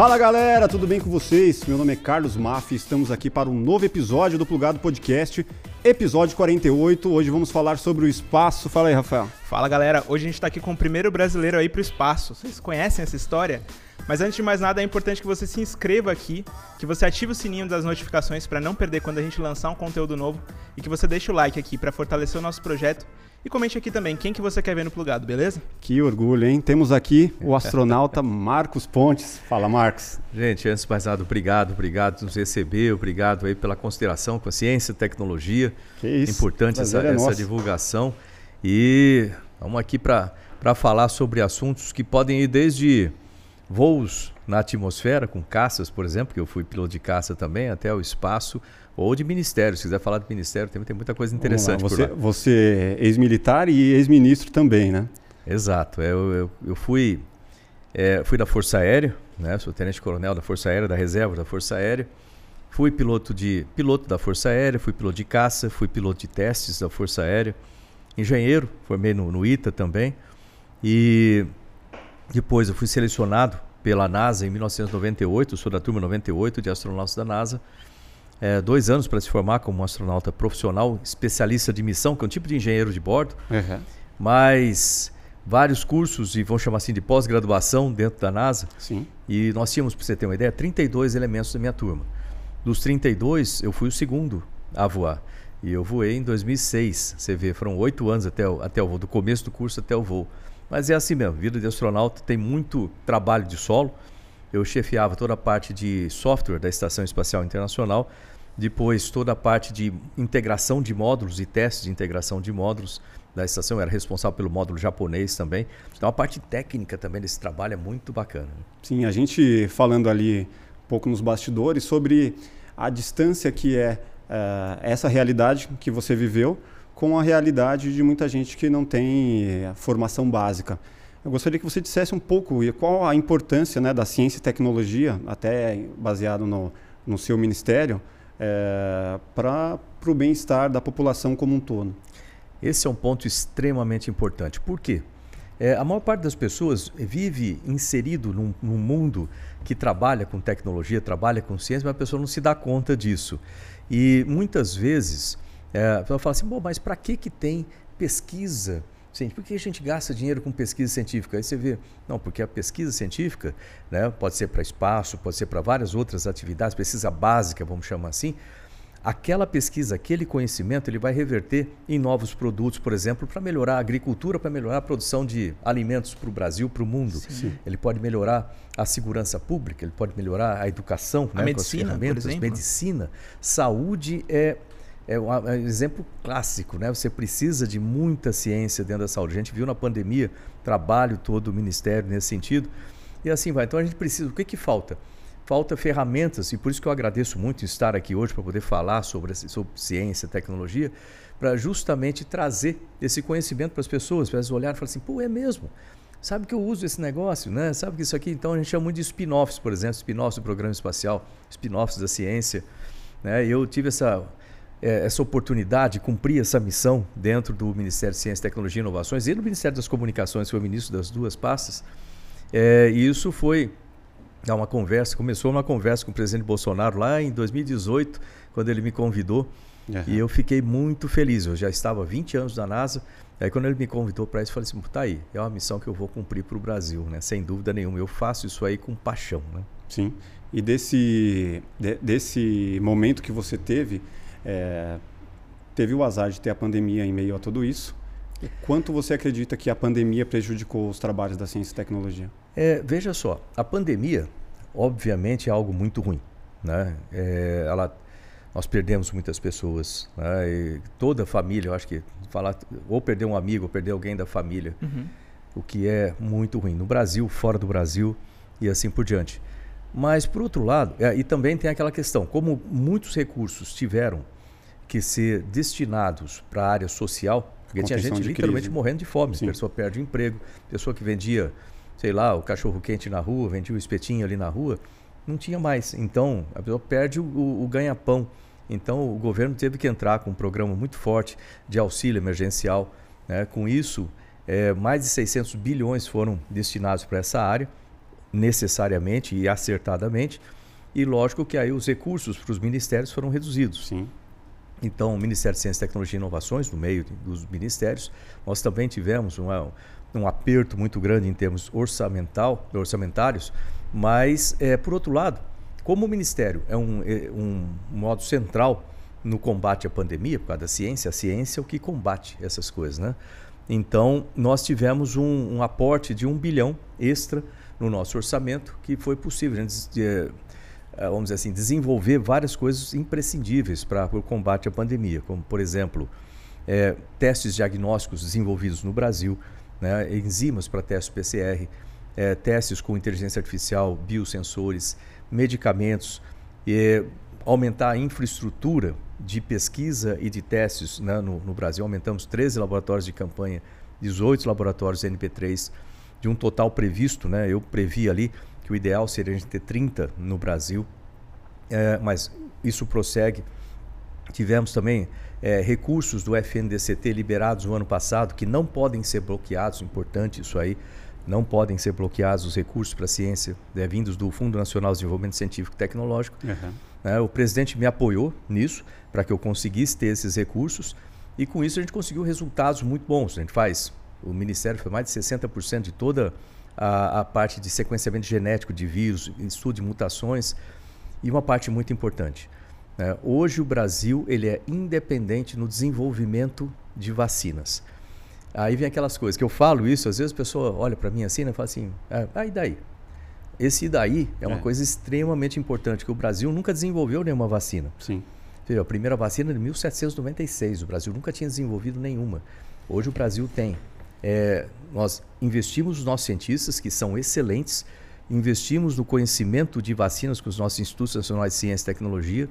Fala galera, tudo bem com vocês? Meu nome é Carlos Maff e estamos aqui para um novo episódio do Plugado Podcast, episódio 48. Hoje vamos falar sobre o espaço. Fala aí, Rafael. Fala galera, hoje a gente está aqui com o primeiro brasileiro aí para o espaço. Vocês conhecem essa história? Mas antes de mais nada, é importante que você se inscreva aqui, que você ative o sininho das notificações para não perder quando a gente lançar um conteúdo novo e que você deixe o like aqui para fortalecer o nosso projeto. E comente aqui também quem que você quer ver no plugado, beleza? Que orgulho, hein? Temos aqui o astronauta Marcos Pontes. Fala, Marcos. Gente, antes de mais nada, obrigado, obrigado por nos receber, obrigado aí pela consideração com a ciência e tecnologia. Que isso. Importante essa, é essa divulgação. E vamos aqui para falar sobre assuntos que podem ir desde voos na atmosfera, com caças, por exemplo, que eu fui piloto de caça também, até o espaço, ou de ministério. Se quiser falar de ministério, também tem muita coisa interessante você. Você é ex-militar e ex-ministro também, né? Exato. Eu, eu, eu fui, é, fui da Força Aérea, né? sou tenente-coronel da Força Aérea, da Reserva da Força Aérea. Fui piloto, de, piloto da Força Aérea, fui piloto de caça, fui piloto de testes da Força Aérea. Engenheiro, formei no, no ITA também. E depois eu fui selecionado pela NASA em 1998, sou da turma 98 de astronautas da NASA. É, dois anos para se formar como um astronauta profissional, especialista de missão, que é um tipo de engenheiro de bordo. Uhum. Mas vários cursos, e vamos chamar assim de pós-graduação dentro da NASA. Sim. E nós tínhamos, para você ter uma ideia, 32 elementos da minha turma. Dos 32, eu fui o segundo a voar. E eu voei em 2006. Você vê, foram oito anos até o, até o voo, do começo do curso até o voo. Mas é assim mesmo, vida de astronauta tem muito trabalho de solo. Eu chefiava toda a parte de software da Estação Espacial Internacional, depois toda a parte de integração de módulos e testes de integração de módulos da estação, eu era responsável pelo módulo japonês também. Então a parte técnica também desse trabalho é muito bacana. Sim, a gente falando ali um pouco nos bastidores sobre a distância que é uh, essa realidade que você viveu com a realidade de muita gente que não tem eh, formação básica. Eu gostaria que você dissesse um pouco qual a importância né, da ciência e tecnologia, até baseado no, no seu ministério, é, para o bem-estar da população como um todo. Esse é um ponto extremamente importante. Por quê? É, a maior parte das pessoas vive inserido num, num, mundo que trabalha com tecnologia, trabalha com ciência, mas a pessoa não se dá conta disso. E muitas vezes é, a pessoa fala assim, Bom, mas para que, que tem pesquisa? Gente, por que a gente gasta dinheiro com pesquisa científica? Aí você vê, não, porque a pesquisa científica né, pode ser para espaço, pode ser para várias outras atividades, pesquisa básica, vamos chamar assim. Aquela pesquisa, aquele conhecimento, ele vai reverter em novos produtos, por exemplo, para melhorar a agricultura, para melhorar a produção de alimentos para o Brasil, para o mundo. Sim. Ele pode melhorar a segurança pública, ele pode melhorar a educação, a né, medicina, por exemplo. medicina, saúde é é um, é um exemplo clássico, né? Você precisa de muita ciência dentro da saúde. A gente viu na pandemia trabalho todo o ministério nesse sentido. E assim vai. Então a gente precisa. O que, que falta? Falta ferramentas, e por isso que eu agradeço muito estar aqui hoje para poder falar sobre, sobre ciência, tecnologia, para justamente trazer esse conhecimento para as pessoas, para elas olharem e falarem assim, pô, é mesmo. Sabe que eu uso esse negócio, né? Sabe que isso aqui, então a gente chama muito de spin-offs, por exemplo, spin-offs do programa espacial, spin-offs da ciência. Né? Eu tive essa essa oportunidade, cumprir essa missão dentro do Ministério de Ciência, Tecnologia e Inovações e no Ministério das Comunicações, foi o ministro das duas pastas. É, e isso foi uma conversa, começou uma conversa com o presidente Bolsonaro lá em 2018, quando ele me convidou. Uhum. E eu fiquei muito feliz. Eu já estava há 20 anos na NASA. Aí quando ele me convidou para isso, eu falei assim, tá aí, é uma missão que eu vou cumprir para o Brasil, né? Sem dúvida nenhuma. Eu faço isso aí com paixão, né? Sim. E desse, de, desse momento que você teve, é, teve o azar de ter a pandemia em meio a tudo isso. E quanto você acredita que a pandemia prejudicou os trabalhos da ciência e tecnologia? É, veja só, a pandemia, obviamente, é algo muito ruim. Né? É, ela, nós perdemos muitas pessoas. Né? toda a família, eu acho que falar, ou perder um amigo, ou perder alguém da família, uhum. o que é muito ruim. No Brasil, fora do Brasil e assim por diante. Mas, por outro lado, é, e também tem aquela questão, como muitos recursos tiveram que ser destinados para a área social, porque tinha gente literalmente crise. morrendo de fome, Sim. pessoa perde o emprego, pessoa que vendia, sei lá, o cachorro quente na rua, vendia o espetinho ali na rua, não tinha mais. Então, a pessoa perde o, o, o ganha-pão. Então, o governo teve que entrar com um programa muito forte de auxílio emergencial. Né? Com isso, é, mais de 600 bilhões foram destinados para essa área necessariamente e acertadamente. E lógico que aí os recursos para os ministérios foram reduzidos. Sim. Então, o Ministério de Ciência, Tecnologia e Inovações, no meio dos ministérios, nós também tivemos uma, um aperto muito grande em termos orçamental, orçamentários, mas, é, por outro lado, como o Ministério é um, é um modo central no combate à pandemia, por causa da ciência, a ciência é o que combate essas coisas, né? Então, nós tivemos um, um aporte de um bilhão extra no nosso orçamento, que foi possível. A gente, é, vamos dizer assim, desenvolver várias coisas imprescindíveis para o combate à pandemia, como, por exemplo, é, testes diagnósticos desenvolvidos no Brasil, né, enzimas para testes PCR, é, testes com inteligência artificial, biosensores, medicamentos, e aumentar a infraestrutura de pesquisa e de testes né, no, no, Brasil. Aumentamos 13 laboratórios de campanha, 18 laboratórios NP3, de um total previsto, né, eu previ ali que o ideal seria a gente ter 30 no Brasil, é, mas isso prossegue. Tivemos também é, recursos do FNDCT liberados no ano passado que não podem ser bloqueados, importante isso aí, não podem ser bloqueados os recursos para a ciência né, vindos do Fundo Nacional de Desenvolvimento Científico e Tecnológico. Uhum. É, o presidente me apoiou nisso para que eu conseguisse ter esses recursos e com isso a gente conseguiu resultados muito bons. A gente faz, o Ministério foi mais de 60% de toda a, a, parte de sequenciamento genético de vírus, estudo de mutações e uma parte muito importante. Né? Hoje o Brasil ele é independente no desenvolvimento de vacinas. Aí vem aquelas coisas que eu falo isso, às vezes a pessoa olha para mim assim e fala assim, ah, ah, e daí? Esse daí é uma é. coisa extremamente importante, que o Brasil nunca desenvolveu nenhuma vacina. Sim. A primeira vacina é de 1796, o Brasil nunca tinha desenvolvido nenhuma. Hoje o Brasil tem. É, nós investimos nos nossos cientistas, que são excelentes, investimos no conhecimento de vacinas com os nossos institutos nacionais de ciência e tecnologia,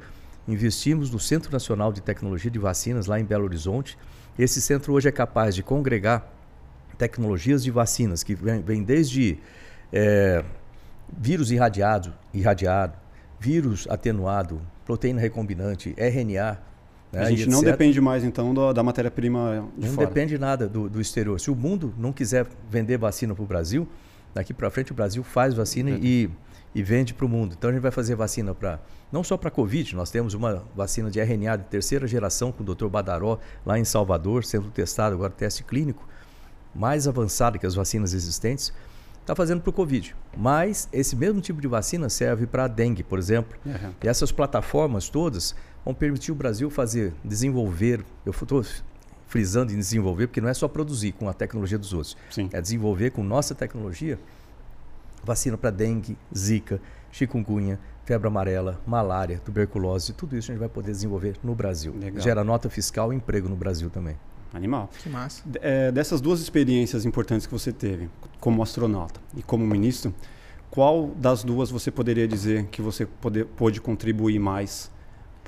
investimos no Centro Nacional de Tecnologia de Vacinas lá em Belo Horizonte. Esse centro hoje é capaz de congregar tecnologias de vacinas que vêm vem desde é, vírus irradiado, irradiado, vírus atenuado, proteína recombinante, RNA. Né, a gente não depende mais, então, da, da matéria-prima de não fora. Não depende nada do, do, exterior. Se o mundo não quiser vender vacina para o Brasil, daqui para frente o Brasil faz vacina é. e, e vende para o mundo. Então a gente vai fazer vacina para não só para Covid, nós temos uma vacina de RNA de terceira geração com o Dr. Badaró lá em Salvador, sendo testado agora teste clínico, mais avançado que as vacinas existentes está fazendo para o Covid. Mas esse mesmo tipo de vacina serve para a dengue, por exemplo. Uhum. E essas plataformas todas vão permitir o Brasil fazer, desenvolver. Eu estou frisando em desenvolver, porque não é só produzir com a tecnologia dos outros. Sim. É desenvolver com nossa tecnologia vacina para dengue, zika, chikungunya, febre amarela, malária, tuberculose, tudo isso a gente vai poder desenvolver no Brasil. Legal. Gera nota fiscal e emprego no Brasil também. Animal. Que massa. É, dessas duas experiências importantes que você teve, como astronauta e como ministro, qual das duas você poderia dizer que você pode, pôde contribuir mais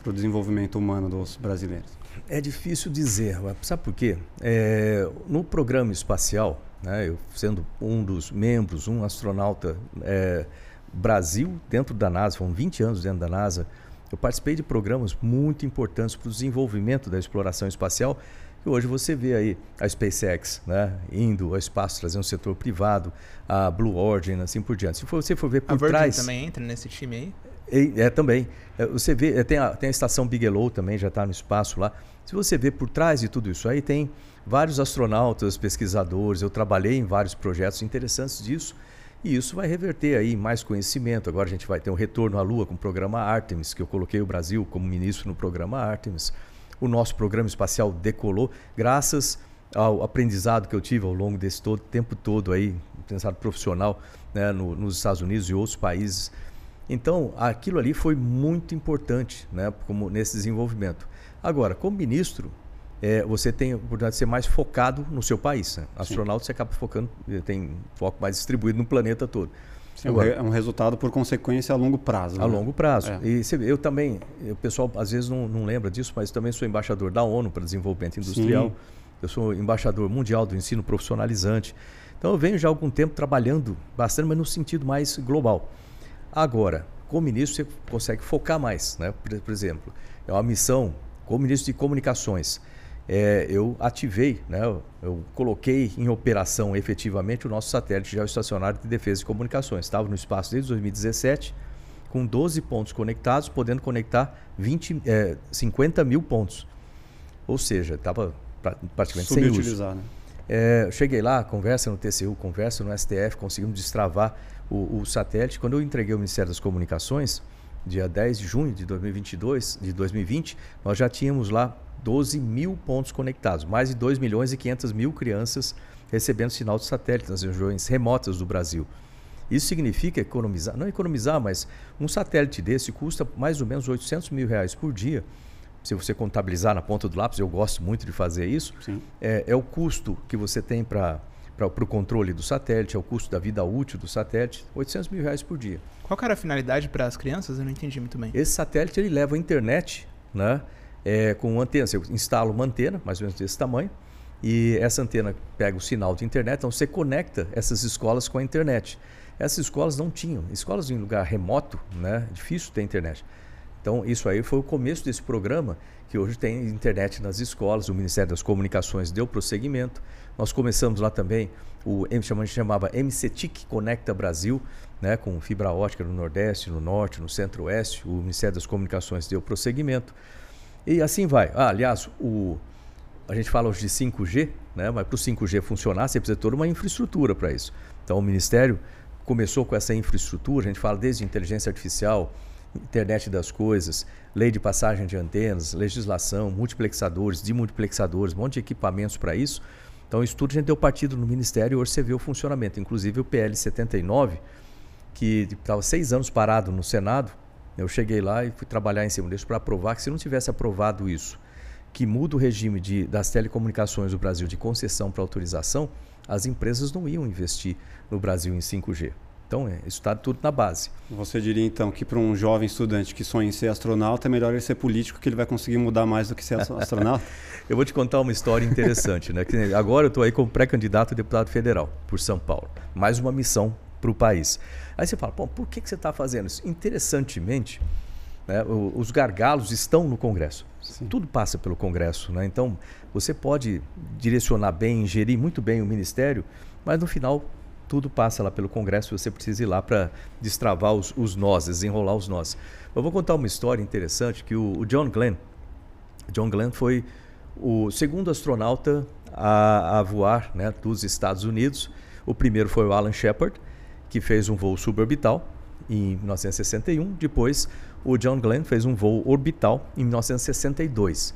para o desenvolvimento humano dos brasileiros? É difícil dizer, sabe por quê? É, no programa espacial, né, eu sendo um dos membros, um astronauta é, Brasil dentro da NASA, foram 20 anos dentro da NASA, eu participei de programas muito importantes para o desenvolvimento da exploração espacial e hoje você vê aí a SpaceX né, indo ao espaço, trazendo o setor privado, a Blue Origin, assim por diante. Se você for ver por a Virgin trás... também entra nesse time aí? É, também. É, você vê, é, tem a, tem a estação Bigelow também, já está no espaço lá. Se você vê por trás de tudo isso aí, tem vários astronautas, pesquisadores. Eu trabalhei em vários projetos interessantes disso. E isso vai reverter aí mais conhecimento. Agora a gente vai ter um retorno à Lua com o programa Artemis, que eu coloquei o Brasil como ministro no programa Artemis o nosso programa espacial decolou, graças ao aprendizado que eu tive ao longo desse todo, tempo todo aí, aprendizado profissional né, no, nos Estados Unidos e outros países. Então, aquilo ali foi muito importante né, como nesse desenvolvimento. Agora, como ministro, é, você tem a oportunidade de ser mais focado no seu país. Né? Astronauta, Sim. você acaba focando, tem foco mais distribuído no planeta todo. Sim, Agora, é um resultado por consequência a longo prazo. A né? longo prazo. É. E eu também, o pessoal às vezes não, não lembra disso, mas também sou embaixador da ONU para desenvolvimento industrial. Sim. Eu sou embaixador mundial do ensino profissionalizante. Então eu venho já há algum tempo trabalhando bastante, mas no sentido mais global. Agora, como ministro, você consegue focar mais, né? Por, por exemplo, é uma missão como ministro de comunicações. é, eu ativei, né, eu, eu, coloquei em operação efetivamente o nosso satélite geoestacionário de defesa e comunicações. Estava no espaço desde 2017, com 12 pontos conectados, podendo conectar 20, é, 50 mil pontos. Ou seja, estava praticamente sem uso. Né? É, cheguei lá, conversa no TCU, conversa no STF, conseguimos destravar o, o satélite. Quando eu entreguei ao Ministério das Comunicações, dia 10 de junho de 2022, de 2020, nós já tínhamos lá 12 mil pontos conectados, mais de 2 milhões e 500 mil crianças recebendo sinal de satélite nas regiões remotas do Brasil. Isso significa economizar, não economizar, mas um satélite desse custa mais ou menos 800 mil reais por dia. Se você contabilizar na ponta do lápis, eu gosto muito de fazer isso. É, é, o custo que você tem para para o controle do satélite, é o custo da vida útil do satélite, 800 mil reais por dia. Qual era a finalidade para as crianças? Eu não entendi muito bem. Esse satélite ele leva a internet, né? É, com antena. Você instala uma antena, mais ou menos desse tamanho, e essa antena pega o sinal de internet, então você conecta essas escolas com a internet. Essas escolas não tinham. Escolas em lugar remoto, né? Difícil ter internet. Então, isso aí foi o começo desse programa, que hoje tem internet nas escolas, o Ministério das Comunicações deu prosseguimento. Nós começamos lá também, o a gente chamava MCTIC Conecta Brasil, né, com fibra ótica no Nordeste, no Norte, no Centro-Oeste. O Ministério das Comunicações deu prosseguimento. E assim vai. Ah, aliás, o, a gente fala hoje de 5G, né, mas para o 5G funcionar, você precisa ter uma infraestrutura para isso. Então, o Ministério começou com essa infraestrutura, a gente fala desde inteligência artificial, internet das coisas, lei de passagem de antenas, legislação, multiplexadores, demultiplexadores, um monte de equipamentos para isso. Então, isso tudo a gente deu partido no Ministério e hoje você vê o funcionamento. Inclusive o PL 79, que estava seis anos parado no Senado, eu cheguei lá e fui trabalhar em cima disso para aprovar que se não tivesse aprovado isso, que muda o regime de, das telecomunicações do Brasil de concessão para autorização, as empresas não iam investir no Brasil em 5G. Então, é, isso está tudo na base. Você diria, então, que para um jovem estudante que sonha em ser astronauta, é melhor ele ser político, que ele vai conseguir mudar mais do que ser astronauta? eu vou te contar uma história interessante. né? agora eu estou aí como pré-candidato a deputado federal por São Paulo. Mais uma missão para o país. Aí você fala, por que, que você está fazendo isso? Interessantemente, né, os gargalos estão no Congresso. Sim. Tudo passa pelo Congresso. Né? Então, você pode direcionar bem, gerir muito bem o Ministério, mas no final tudo passa lá pelo Congresso, você precisa ir lá para destravar os, os nós, desenrolar os nós. Eu vou contar uma história interessante que o, o John Glenn, John Glenn foi o segundo astronauta a, a voar né, dos Estados Unidos. O primeiro foi o Alan Shepard, que fez um voo suborbital em 1961. Depois, o John Glenn fez um voo orbital em 1962.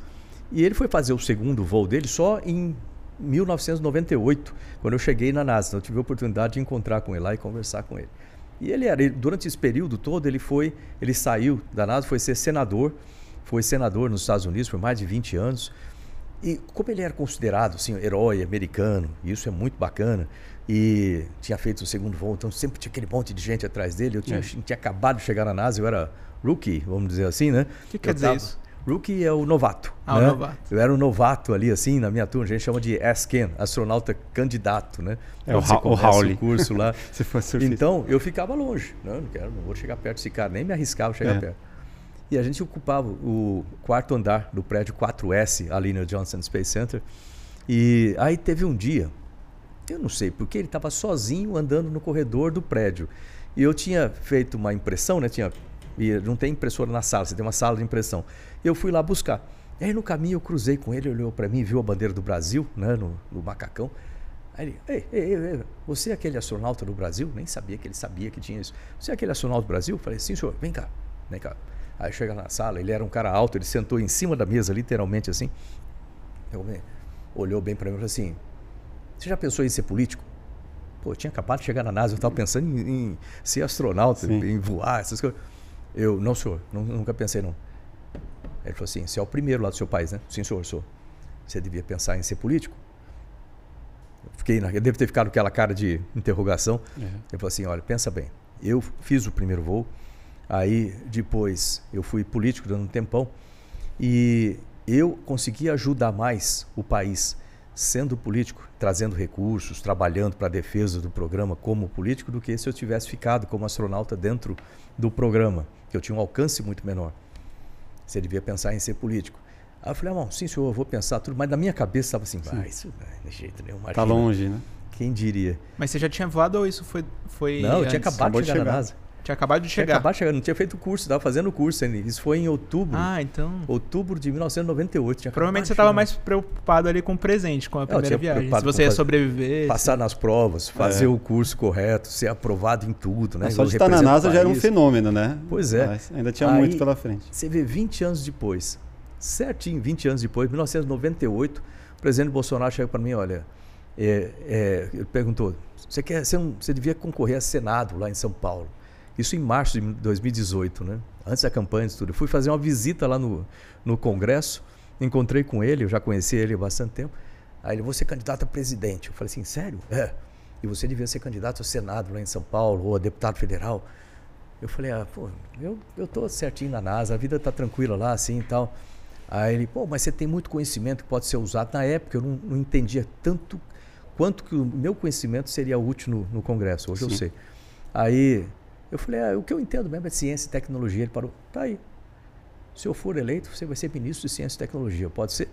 E ele foi fazer o segundo voo dele só em 1998, quando eu cheguei na NASA. Então, eu tive a oportunidade de encontrar com ele lá e conversar com ele. E ele era, durante esse período todo, ele foi, ele saiu da NASA, foi ser senador, foi senador nos Estados Unidos por mais de 20 anos. E como ele era considerado assim, herói americano, e isso é muito bacana, e tinha feito o segundo voo, então sempre tinha aquele monte de gente atrás dele. Eu tinha, uhum. tinha acabado de chegar na NASA, eu era rookie, vamos dizer assim, né? O que quer dizer tava, isso? Rookie é o novato. Ah, né? o novato. Eu era um novato ali, assim, na minha turma. A gente chama de ASCAN, astronauta candidato, né? É o, o Howley. curso lá. Se fosse então, eu ficava longe. Não, né? não quero, não vou chegar perto desse cara. Nem me arriscava chegar é. perto. E a gente ocupava o quarto andar do prédio 4S, ali no Johnson Space Center. E aí teve um dia, eu não sei, porque ele estava sozinho andando no corredor do prédio. E eu tinha feito uma impressão, né? Tinha e não tem impressora na sala, você tem uma sala de impressão. Eu fui lá buscar. E aí no caminho eu cruzei com ele, olhou para mim, viu a bandeira do Brasil, né, no, no macacão. Aí ele, ei, ei, ei, você é aquele astronauta do Brasil? Nem sabia que ele sabia que tinha isso. Você é aquele astronauta do Brasil? Eu falei, sim, senhor, vem cá, vem cá. Aí chega na sala, ele era um cara alto, ele sentou em cima da mesa, literalmente assim. Eu, olhou bem para mim e falou assim: Você já pensou em ser político? Pô, eu tinha acabado de chegar na NASA, eu estava pensando em, em, ser astronauta, Sim. em voar, essas coisas. Eu, não, senhor, nunca pensei, não. Ele falou assim: você é o primeiro lá do seu país, né? Sim, senhor, sou. Você devia pensar em ser político? Eu, fiquei eu devo ter ficado com aquela cara de interrogação. Uhum. Ele falou assim: olha, pensa bem. Eu fiz o primeiro voo, aí depois eu fui político dando um tempão e eu consegui ajudar mais o país sendo político, trazendo recursos, trabalhando para a defesa do programa como político, do que se eu tivesse ficado como astronauta dentro do programa, que eu tinha um alcance muito menor. Você devia pensar em ser político. Aí eu falei, irmão, sim, senhor, eu vou pensar tudo. Mas na minha cabeça estava assim, vai, isso não é de jeito nenhum. Tá imagina. longe, né? Quem diria? Mas você já tinha voado ou isso foi. foi Não, eu tinha antes? acabado Acabou de de chegar, na chegar. NASA. Tinha acabado de Tinha chegar. acabado de chegar, não tinha feito o curso, estava fazendo o curso ainda. Isso foi em outubro. Ah, então. Outubro de 1998. Tinha Provavelmente você estava mais preocupado ali com o presente, com a eu primeira tinha viagem. Se você ia fazer- sobreviver. Passar nas provas, fazer o curso correto, ser aprovado em tudo, né? Só Eu de estar na NASA já era um fenômeno, né? Pois é. Mas ainda tinha Aí- muito pela frente. Você vê 20 anos depois, certinho, 20 anos depois, 1998, o presidente Bolsonaro chega para mim, olha, é, é, ele perguntou, você quer, você, não, você devia concorrer a Senado lá em São Paulo. Isso em março de 2018, né? Antes da campanha e tudo. Eu fui fazer uma visita lá no, no Congresso, encontrei com ele, eu já conheci ele há bastante tempo. Aí ele, vou ser candidato a presidente. Eu falei assim, sério? É. E você devia ser candidato ao Senado lá em São Paulo, ou a deputado federal. Eu falei, ah, pô, eu, eu tô certinho na NASA, a vida tá tranquila lá, assim e tal. Aí ele, pô, mas você tem muito conhecimento que pode ser usado. Na época eu não, não entendia tanto quanto que o meu conhecimento seria útil no, no Congresso. Hoje eu Sim. sei. Aí eu falei, ah, o que eu entendo mesmo é ciência e tecnologia. Ele parou, tá aí. Se eu for eleito, você vai ser ministro de ciência e tecnologia, pode ser?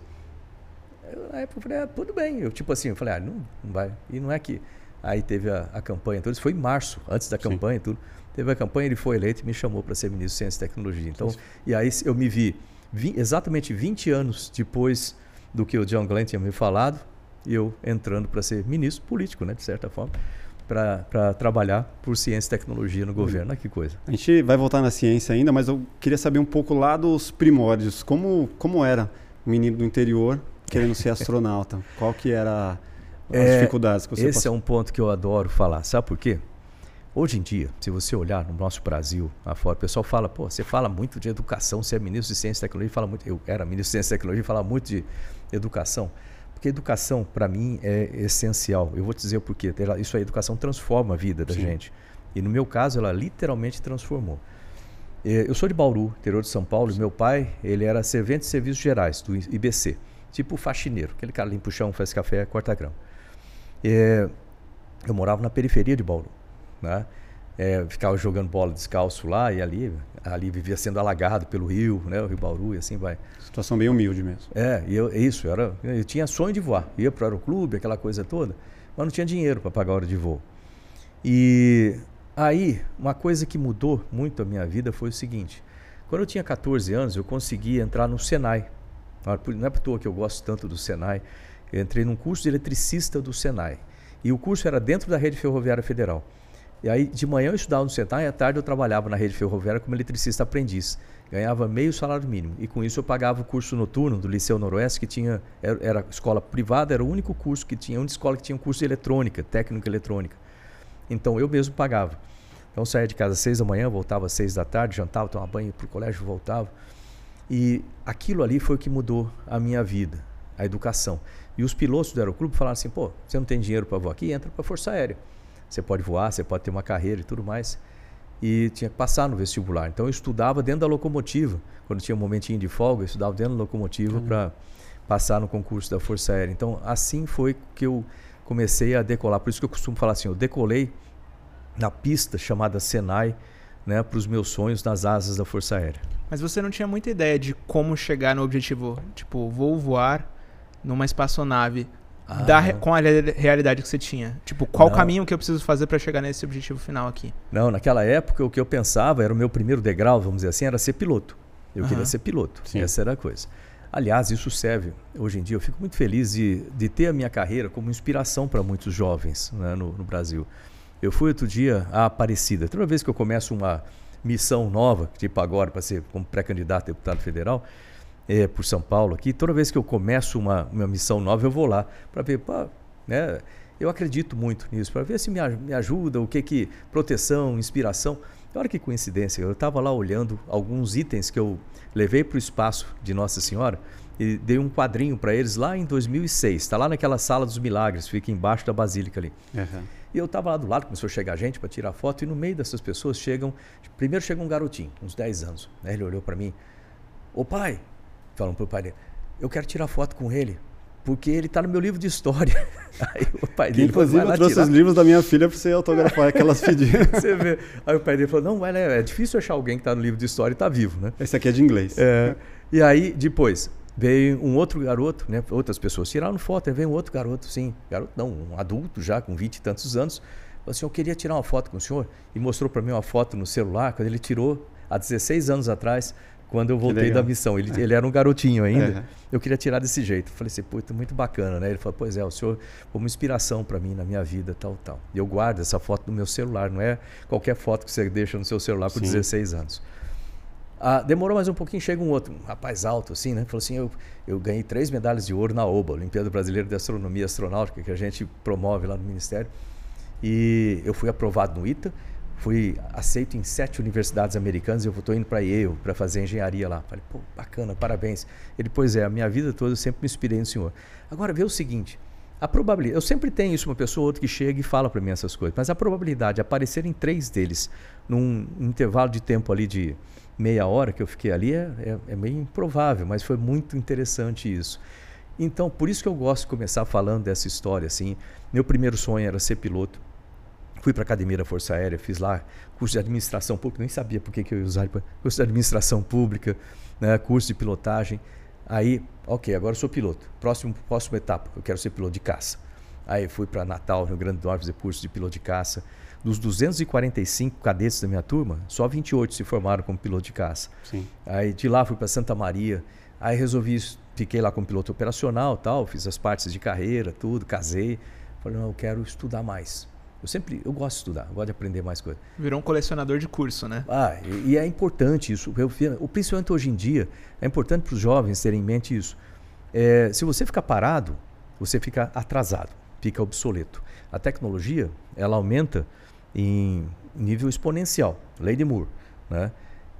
Eu, na época eu falei, ah, tudo bem. Eu, tipo assim, eu falei, ah, não, não vai. E não é que. Aí teve a, a campanha, então isso foi em março, antes da Sim. campanha tudo. Teve a campanha, ele foi eleito e me chamou para ser ministro de Ciência e Tecnologia. Então, e aí eu me vi vi- exatamente 20 anos depois do que o John Glenn tinha me falado, e eu entrando para ser ministro político, né, de certa forma, para trabalhar por ciência e tecnologia no governo. Olha que coisa. A gente vai voltar na ciência ainda, mas eu queria saber um pouco lá dos primórdios. Como, como era um menino do interior querendo ser astronauta? Qual que era as É, dificuldades que você Esse é um ponto que eu adoro falar. Sabe por quê? Hoje em dia, se você olhar no nosso Brasil afora, o pessoal fala, pô, você fala muito de educação, você é ministro de Ciência e Tecnologia, fala muito, eu era ministro de Ciência e Tecnologia, fala muito de educação. Porque educação, para mim, é essencial. Eu vou te dizer o porquê. Isso aí, educação transforma a vida da Sim. gente. E no meu caso, ela literalmente transformou. Eh, Eu sou de Bauru, interior de São Paulo, e meu pai, ele era servente de serviços gerais, do IBC. Tipo faxineiro, aquele cara limpa o chão, faz café, corta grão. Eh, eu morava na periferia de Bauru, né? É, ficava jogando bola descalço lá e ali, ali vivia sendo alagado pelo rio, né? O rio Bauru e assim vai. Situação bem humilde mesmo. É, e eu, isso, era, eu tinha sonho de voar. Ia para o aeroclube, aquela coisa toda, mas não tinha dinheiro para pagar a hora de voo. E aí, uma coisa que mudou muito a minha vida foi o seguinte: quando eu tinha 14 anos, eu consegui entrar no Senai. Não é por toa que eu gosto tanto do Senai. Eu entrei num curso de eletricista do Senai. E o curso era dentro da rede ferroviária federal. E aí, de manhã eu estudava no Senai e à tarde eu trabalhava na rede ferroviária como eletricista aprendiz. Ganhava meio salário mínimo. E com isso eu pagava o curso noturno do Liceu Noroeste, que tinha, era, era escola privada, era o único curso que tinha, a única escola que tinha um curso de eletrônica, técnica eletrônica. Então eu mesmo pagava. Então saía de casa às seis da manhã, voltava às seis da tarde, jantava, tomava banho, para o colégio, voltava. E aquilo ali foi o que mudou a minha vida, a educação. E os pilotos do aeroclube falaram assim: pô, você não tem dinheiro para voar aqui? Entra para a Força Aérea. Você pode voar, você pode ter uma carreira e tudo mais. E tinha que passar no vestibular. Então eu estudava dentro da locomotiva. Quando tinha um momentinho de folga, eu estudava dentro da locomotiva para passar no concurso da Força Aérea. Então assim foi que eu comecei a decolar. Por isso que eu costumo falar assim: eu decolei na pista chamada Senai, né, para os meus sonhos nas asas da Força Aérea. Mas você não tinha muita ideia de como chegar no objetivo. Tipo, vou voar numa espaçonave Ah, da com a re- realidade que você tinha. Tipo, qual Não. caminho que eu preciso fazer pra chegar nesse objetivo final aqui? Não, naquela época o que eu pensava era o meu primeiro degrau, vamos dizer assim, era ser piloto. Eu queria Aham. ser piloto. Sim. Essa era a coisa. Aliás, isso serve hoje em dia. Eu fico muito feliz de, de ter a minha carreira como inspiração para muitos jovens né, no, no Brasil. Eu fui outro dia a Aparecida. Toda vez que eu começo uma missão nova, tipo agora, para ser como pré-candidato a deputado federal, é, por São Paulo aqui, toda vez que eu começo uma, uma missão nova, eu vou lá para ver, pá, né? Eu acredito muito nisso, para ver se me, me ajuda, o que que proteção, inspiração. Olha que coincidência, eu estava lá olhando alguns itens que eu levei para o espaço de Nossa Senhora e dei um quadrinho para eles lá em 2006. Está lá naquela sala dos milagres, fica embaixo da basílica ali. Aham. E eu estava lá do lado, começou a chegar gente para tirar foto, e no meio dessas pessoas chegam. Primeiro chega um garotinho, uns 10 anos. Né? Ele olhou para mim: Ô pai, falando pro pai dele, eu quero tirar foto com ele, porque ele está no meu livro de história. Aí o pai Que, dele falou, inclusive, "Vai lá eu trouxe tirar." os livros da minha filha para você autografar aquelas pedidas. Você vê. Aí o pai dele falou: Não, mas é, difícil achar alguém que está no livro de história e está vivo, né? Esse aqui é de inglês. É, e aí, depois, veio um outro garoto, né? Outras pessoas tiraram foto, aí veio um outro garoto, sim, garoto não, um adulto já com 20 e tantos anos, falou assim, eu queria tirar uma foto com o senhor e mostrou para mim uma foto no celular quando ele tirou há 16 anos atrás, quando eu voltei da missão. Ele, ele era um garotinho ainda. Eu queria tirar desse jeito. Falei assim, puta, muito bacana, né? Ele falou, pois é, o senhor foi uma inspiração para mim na minha vida, tal, tal. E eu guardo essa foto no meu celular, não é qualquer foto que você deixa no seu celular por Sim. 16 anos. Ah, demorou mais um pouquinho, chega um outro, um rapaz alto assim, né? Falou assim, eu, eu ganhei três medalhas de ouro na OBA, Olimpíada Brasileira de Astronomia Astronáutica, que a gente promove lá no Ministério. E eu fui aprovado no ITA, fui aceito em sete universidades americanas e eu estou indo para Yale para fazer engenharia lá. Falei, pô, bacana, parabéns. Ele, pois é, a minha vida toda eu sempre me inspirei no senhor. Agora, vê o seguinte, a probabilidade, eu sempre tenho isso, uma pessoa ou outra que chega e fala para mim essas coisas, mas a probabilidade de aparecerem três deles num intervalo de tempo ali de meia hora que eu fiquei ali é, é, é meio improvável, mas foi muito interessante isso. Então, por isso que eu gosto de começar falando dessa história. Assim, meu primeiro sonho era ser piloto. Fui para a Academia da Força Aérea, fiz lá curso de administração pública, nem sabia por que, que eu ia usar curso de administração pública, né, curso de pilotagem. Aí, ok, agora sou piloto. Próximo, próxima etapa, eu quero ser piloto de caça. Aí fui para Natal, Rio Grande do Norte, fazer curso de piloto de caça. Dos 245 cadetes da minha turma, só 28 se formaram como piloto de caça. Sim. Aí de lá fui para Santa Maria. Aí resolvi, fiquei lá como piloto operacional, tal, fiz as partes de carreira, tudo, casei. Falei, não, eu quero estudar mais. Eu sempre, eu gosto de estudar, eu gosto de aprender mais coisas. Virou um colecionador de curso, né? Ah, e, e é importante isso. Eu, principalmente hoje em dia, é importante para os jovens terem em mente isso. É, se você ficar parado, você fica atrasado, fica obsoleto. A tecnologia, ela aumenta em nível exponencial, lei de Moore, né?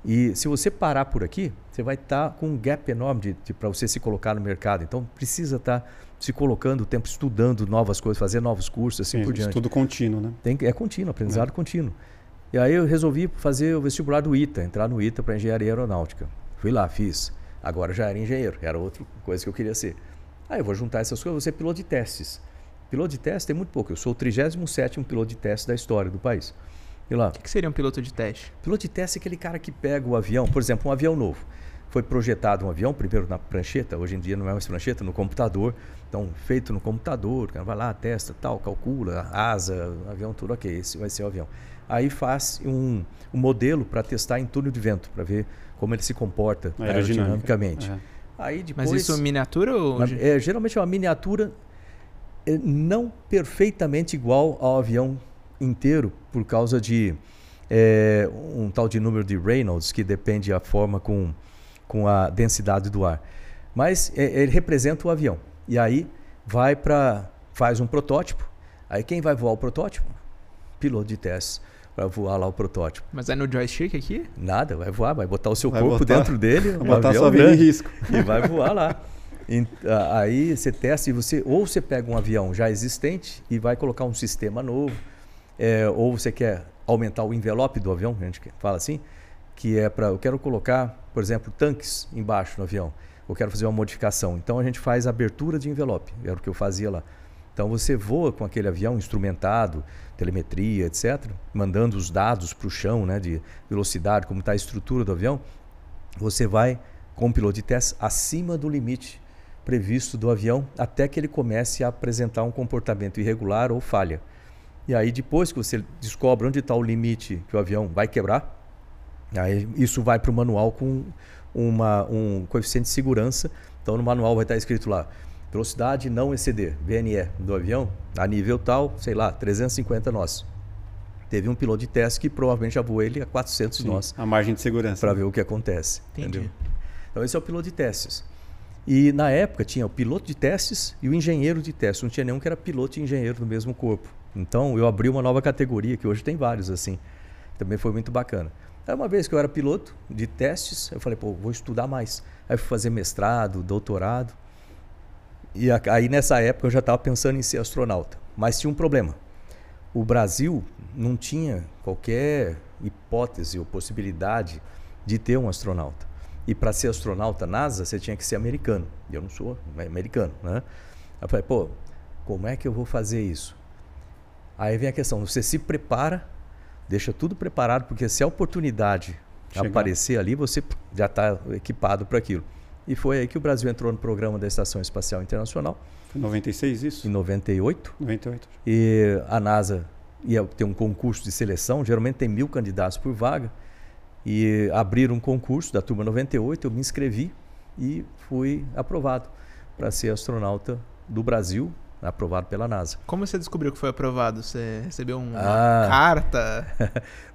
E se você parar por aqui, você vai estar tá com um gap enorme para você se colocar no mercado. Então precisa estar tá se colocando o tempo estudando novas coisas, fazer novos cursos, assim Sim, por diante. Estudo contínuo, né? Tem, é contínuo, aprendizado é. contínuo. E aí eu resolvi fazer o vestibular do ITA, entrar no ITA para engenharia aeronáutica. Fui lá, fiz. Agora já era engenheiro, era outra coisa que eu queria ser. Aí eu vou juntar essas coisas, vou ser piloto de testes. Piloto de teste tem muito pouco. Eu sou o 37 piloto de teste da história do país. E lá? O que, que seria um piloto de teste? Piloto de teste é aquele cara que pega o avião, por exemplo, um avião novo foi projetado um avião, primeiro na prancheta, hoje em dia não é mais prancheta, no computador. Então, feito no computador, o cara vai lá, testa, tal, calcula, asa, avião, tudo, ok, esse vai ser o avião. Aí faz um, um modelo para testar em túnel de vento, para ver como ele se comporta aerodinamicamente. É. Aí depois, Mas isso é miniatura ou... É, geralmente é uma miniatura é, não perfeitamente igual ao avião inteiro, por causa de é, um tal de número de Reynolds, que depende da forma com com a densidade do ar. Mas é, ele representa o avião. E aí vai para faz um protótipo. Aí quem vai voar o protótipo? Piloto de teste para voar lá o protótipo. Mas é no joystick aqui? Nada, vai voar, vai botar o seu vai corpo botar, dentro dele, vai botar avião sua vida em risco e vai voar lá. E, aí você testa e você ou você pega um avião já existente e vai colocar um sistema novo, é, ou você quer aumentar o envelope do avião, a gente fala assim, que é para eu quero colocar, por exemplo, tanques embaixo no avião. Eu quero fazer uma modificação. Então a gente faz abertura de envelope, era o que eu fazia lá. Então você voa com aquele avião instrumentado, telemetria, etc., mandando os dados para o chão, né, de velocidade, como está a estrutura do avião. Você vai com o piloto de teste acima do limite previsto do avião até que ele comece a apresentar um comportamento irregular ou falha. E aí depois que você descobre onde está o limite que o avião vai quebrar, Aí isso vai para o manual com uma, um coeficiente de segurança. Então no manual vai estar escrito lá, velocidade não exceder, VNE do avião, a nível tal, sei lá, 350 nós. Teve um piloto de teste que provavelmente já voou ele a 400 Sim, nós. A margem de segurança. Para ver o que acontece. Entendi. Entendeu? Então esse é o piloto de testes. E na época tinha o piloto de testes e o engenheiro de testes. Não tinha nenhum que era piloto e engenheiro no mesmo corpo. Então eu abri uma nova categoria, que hoje tem vários assim. Também foi muito bacana. Aí uma vez que eu era piloto de testes, eu falei, pô, vou estudar mais. Aí fui fazer mestrado, doutorado. E aí nessa época eu já estava pensando em ser astronauta. Mas tinha um problema. O Brasil não tinha qualquer hipótese ou possibilidade de ter um astronauta. E para ser astronauta NASA, você tinha que ser americano. E eu não sou americano, né? Eu falei, pô, como é que eu vou fazer isso? Aí vem a questão, você se prepara Deixa tudo preparado, porque se a oportunidade Chegar. aparecer ali, você já está equipado para aquilo. E foi aí que o Brasil entrou no programa da Estação Espacial Internacional. Foi em 96 isso? Em 98. 98. E a NASA ia ter um concurso de seleção, geralmente tem mil candidatos por vaga. E abriram um concurso da turma 98, eu me inscrevi e fui aprovado para ser astronauta do Brasil, aprovado pela NASA. Como você descobriu que foi aprovado? Você recebeu uma ah. carta?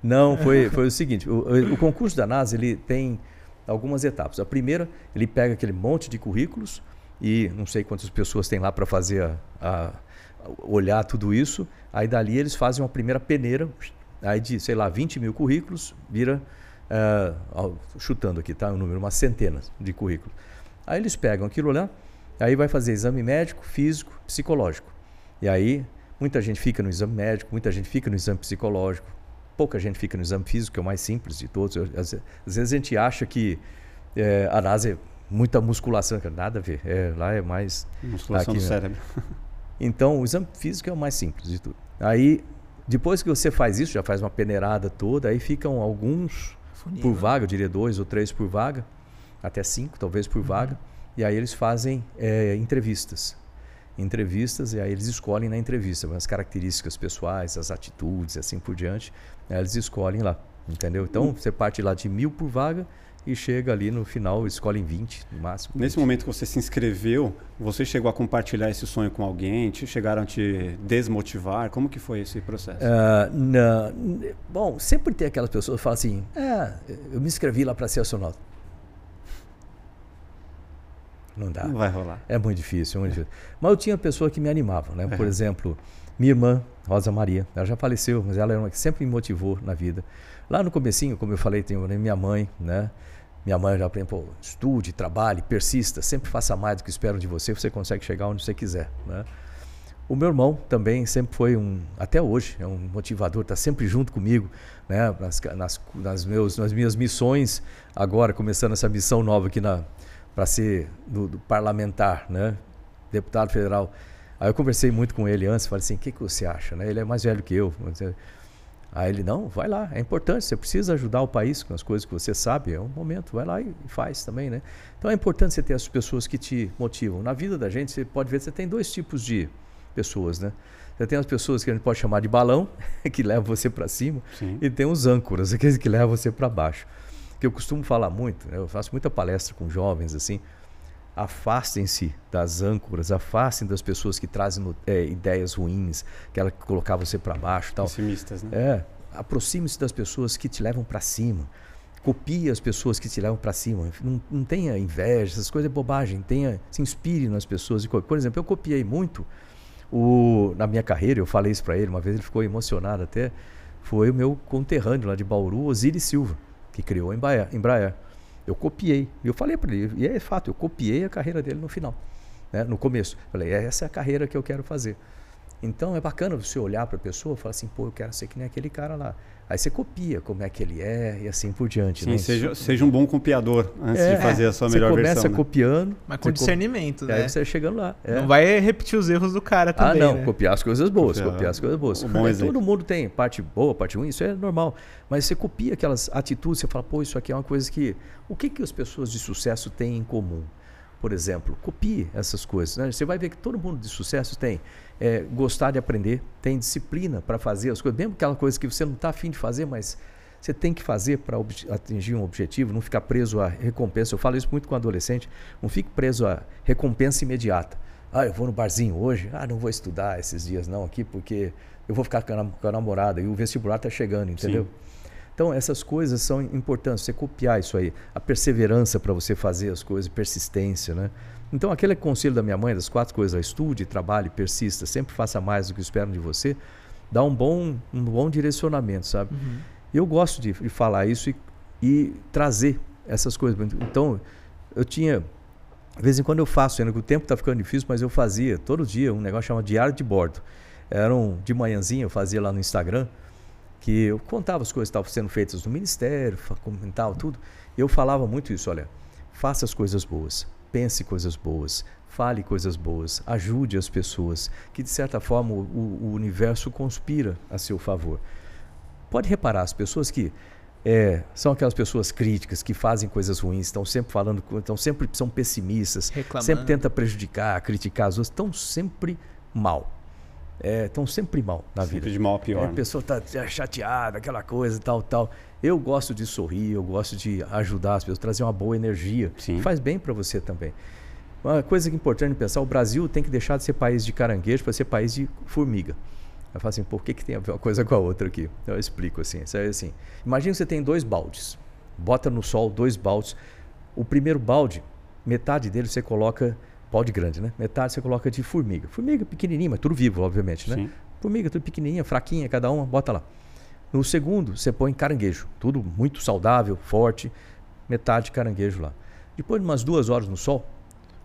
Não, foi, foi o seguinte, o, o, concurso da NASA ele tem algumas etapas. A primeira, ele pega aquele monte de currículos e não sei quantas pessoas tem lá para fazer a, a, olhar tudo isso. Aí dali eles fazem uma primeira peneira, aí de, sei lá, 20 mil currículos, vira uh, chutando aqui, tá? Um número, umas centenas de currículos. Aí eles pegam aquilo lá, aí vai fazer exame médico, físico, psicológico. E aí muita gente fica no exame médico, muita gente fica no exame psicológico, pouca gente fica no exame físico, que é o mais simples de todos. Às, vezes a gente acha que é, a NASA é muita musculação, nada a ver. É, lá é mais. Musculação aqui, do né? cérebro. Então, o exame físico é o mais simples de tudo. Aí, depois que você faz isso, já faz uma peneirada toda, aí ficam alguns Funil. por vaga, eu diria dois ou três por vaga, até cinco talvez por uhum. vaga. E aí eles fazem é, entrevistas. Entrevistas, e aí eles escolhem na entrevista as características pessoais, as atitudes, assim por diante. Aí eles escolhem lá, entendeu? Então uhum. você parte lá de mil por vaga e chega ali no final, escolhem 20 no máximo. 20. Nesse momento que você se inscreveu, você chegou a compartilhar esse sonho com alguém? Te chegaram a te desmotivar? Como que foi esse processo? Uh, não, bom, sempre tem aquelas pessoas que falam assim, é, eu me inscrevi lá para ser astronauta. Não dá. Não vai rolar. É muito difícil, é muito difícil. Mas eu tinha pessoa que me animava, né? Por exemplo, minha irmã, Rosa Maria, ela já faleceu, mas ela era uma que sempre me motivou na vida. Lá no comecinho, como eu falei, tem minha mãe, né? Minha mãe já aprendeu, estude, trabalhe, persista, sempre faça mais do que esperam de você, você consegue chegar onde você quiser. Né? O meu irmão também sempre foi um, até hoje, é um motivador, está sempre junto comigo, né? nas, nas, nas, meus, nas minhas missões, agora começando essa missão nova aqui para ser do, do, parlamentar, né? deputado federal. Aí eu conversei muito com ele antes, falei assim, o que, que você acha? Né? Ele é mais velho que eu. Aí ele, não, vai lá, é importante, você precisa ajudar o país com as coisas que você sabe, é um momento, vai lá e faz também, né? Então é importante você ter as pessoas que te motivam. Na vida da gente, você pode ver, você tem dois tipos de pessoas, né? Você tem as pessoas que a gente pode chamar de balão, que levam você para cima, Sim. e tem os âncoras, aqueles que levam você para baixo. Que eu costumo falar muito, né? eu faço muita palestra com jovens assim, afastem-se das âncoras, afastem das pessoas que trazem é, ideias ruins, que ela colocar você para baixo, tal. Pessimistas, né? É, aproxime-se das pessoas que te levam para cima. Copie as pessoas que te levam para cima. Não, não, tenha inveja, essas coisas é bobagem. Tenha, se inspire nas pessoas. Por exemplo, eu copiei muito o, na minha carreira, eu falei isso para ele uma vez, ele ficou emocionado até. Foi o meu conterrâneo lá de Bauru, Osiris Silva, que criou a Embraer. Eu copiei. E eu falei para ele, e é fato, eu copiei a carreira dele no final, né? no começo. Falei, essa é a carreira que eu quero fazer. Então é bacana você olhar para a pessoa e falar assim, pô, eu quero ser que nem aquele cara lá. Aí você copia como é que ele é e assim por diante. Sim, né? seja, seja um bom copiador antes é, de fazer a sua melhor versão. Você começa copiando. Mas com discernimento, né? Aí você chegando lá. É. Não vai repetir os erros do cara também. Ah, não. Né? Copiar as coisas boas. Copiar, copiar as coisas boas. bom todo mundo tem parte boa, parte ruim, isso é normal. Mas você copia aquelas atitudes, você fala, pô, isso aqui é uma coisa que. O que, que as pessoas de sucesso têm em comum? Por exemplo, copie essas coisas. Né? Você vai ver que todo mundo de sucesso tem é, gostar de aprender, tem disciplina para fazer as coisas, mesmo aquela coisa que você não está afim de fazer, mas você tem que fazer para atingir um objetivo, não ficar preso a recompensa. Eu falo isso muito com adolescente, não fique preso a recompensa imediata. Ah, eu vou no barzinho hoje, ah, não vou estudar esses dias não aqui, porque eu vou ficar com a, com a namorada e o vestibular está chegando, entendeu? Sim. Então, essas coisas são importantes, você copiar isso aí. A perseverança para você fazer as coisas, persistência, né? Então, aquele conselho da minha mãe, das quatro coisas, estude, trabalhe, persista, sempre faça mais do que esperam de você, dá um bom, um bom direcionamento, sabe? Uhum. Eu gosto de, de falar isso e, e, trazer essas coisas. Então, eu tinha. De vez em quando eu faço, ainda que o tempo está ficando difícil, mas eu fazia todo dia um negócio chamado Diário de Bordo. Era um, de manhãzinha, eu fazia lá no Instagram, que eu contava as coisas que estavam sendo feitas no ministério, comentava tudo. Eu falava muito isso, olha, faça as coisas boas, pense coisas boas, fale coisas boas, ajude as pessoas, que de certa forma o, o universo conspira a seu favor. Pode reparar, as pessoas que é, são aquelas pessoas críticas que fazem coisas ruins, estão sempre falando, estão sempre são pessimistas, Reclamando. sempre tenta prejudicar, criticar os outros, estão sempre mal. Estão sempre mal na Sempre vida. de mal a pior. É, a né? pessoa está chateada, aquela coisa, tal, tal. Eu gosto de sorrir, eu gosto de ajudar as pessoas, trazer uma boa energia. Sim. Faz bem para você também. Uma coisa que é importante pensar, o Brasil tem que deixar de ser país de caranguejo para ser país de formiga. Eu falo assim, por que, que tem a ver uma coisa com a outra aqui? Eu explico assim. É assim. Imagina que você tem dois baldes. Bota no sol dois baldes. O primeiro balde, metade dele você coloca, balde grande, né? Metade você coloca de formiga. Formiga pequenininha, mas tudo vivo, obviamente, né? Sim. Formiga tudo pequenininha, fraquinha, cada uma, bota lá. No segundo, você põe caranguejo. Tudo muito saudável, forte. Metade caranguejo lá. Depois de umas duas horas no sol,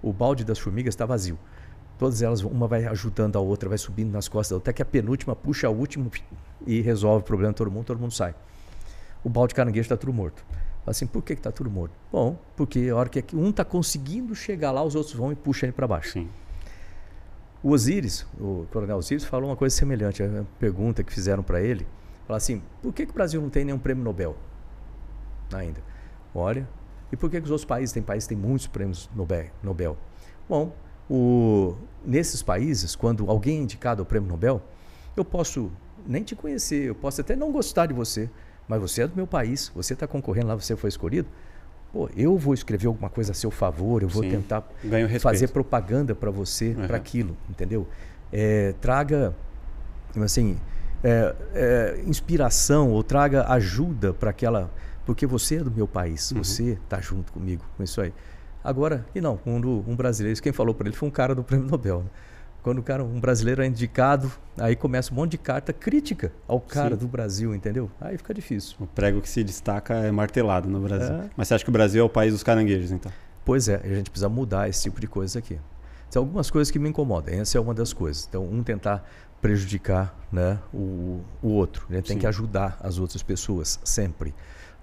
o balde das formigas está vazio. Todas elas, uma vai ajudando a outra, vai subindo nas costas até que a penúltima puxa a última e resolve o problema de todo mundo, todo mundo sai. O balde de caranguejo está tudo morto. Assim, por que está tudo morto? Bom, porque a hora que um está conseguindo chegar lá, os outros vão e puxam ele para baixo. Sim. O Osiris, o coronel Osiris, falou uma coisa semelhante. A pergunta que fizeram para ele, falou assim, por que, que o Brasil não tem nenhum prêmio Nobel ainda? Olha, e por que, que os outros países, tem países têm muitos prêmios Nobel? Nobel? Bom, o, nesses países, quando alguém é indicado ao prêmio Nobel, eu posso nem te conhecer, eu posso até não gostar de você, mas você é do meu país, você está concorrendo lá, você foi escolhido. Pô, eu vou escrever alguma coisa a seu favor, eu vou Sim. tentar fazer propaganda para você, Uhum. para aquilo, entendeu? É, traga, assim, é, é, inspiração ou traga ajuda para aquela, porque você é do meu país, Uhum. você está junto comigo com isso aí. Agora, e não, quando um brasileiro, quem falou para ele foi um cara do Prêmio Nobel. Né? Quando o cara, um brasileiro é indicado, aí começa um monte de carta crítica ao cara Sim. do Brasil, entendeu? Aí fica difícil. O prego que se destaca é martelado no Brasil. É. Mas você acha que o Brasil é o país dos caranguejos, então? Pois é, a gente precisa mudar esse tipo de coisa aqui. Tem algumas coisas que me incomodam, essa é uma das coisas. Então, um tentar prejudicar né, o, o outro. A gente tem que ajudar as outras pessoas sempre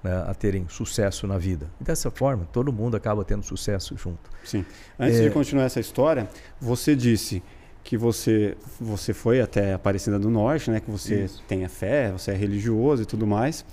né, a terem sucesso na vida. E dessa forma, todo mundo acaba tendo sucesso junto. Sim. Antes É. de continuar essa história, você disse que você, você foi até Aparecida do Norte, né? Que você Isso. tem a fé, você é religioso e tudo mais.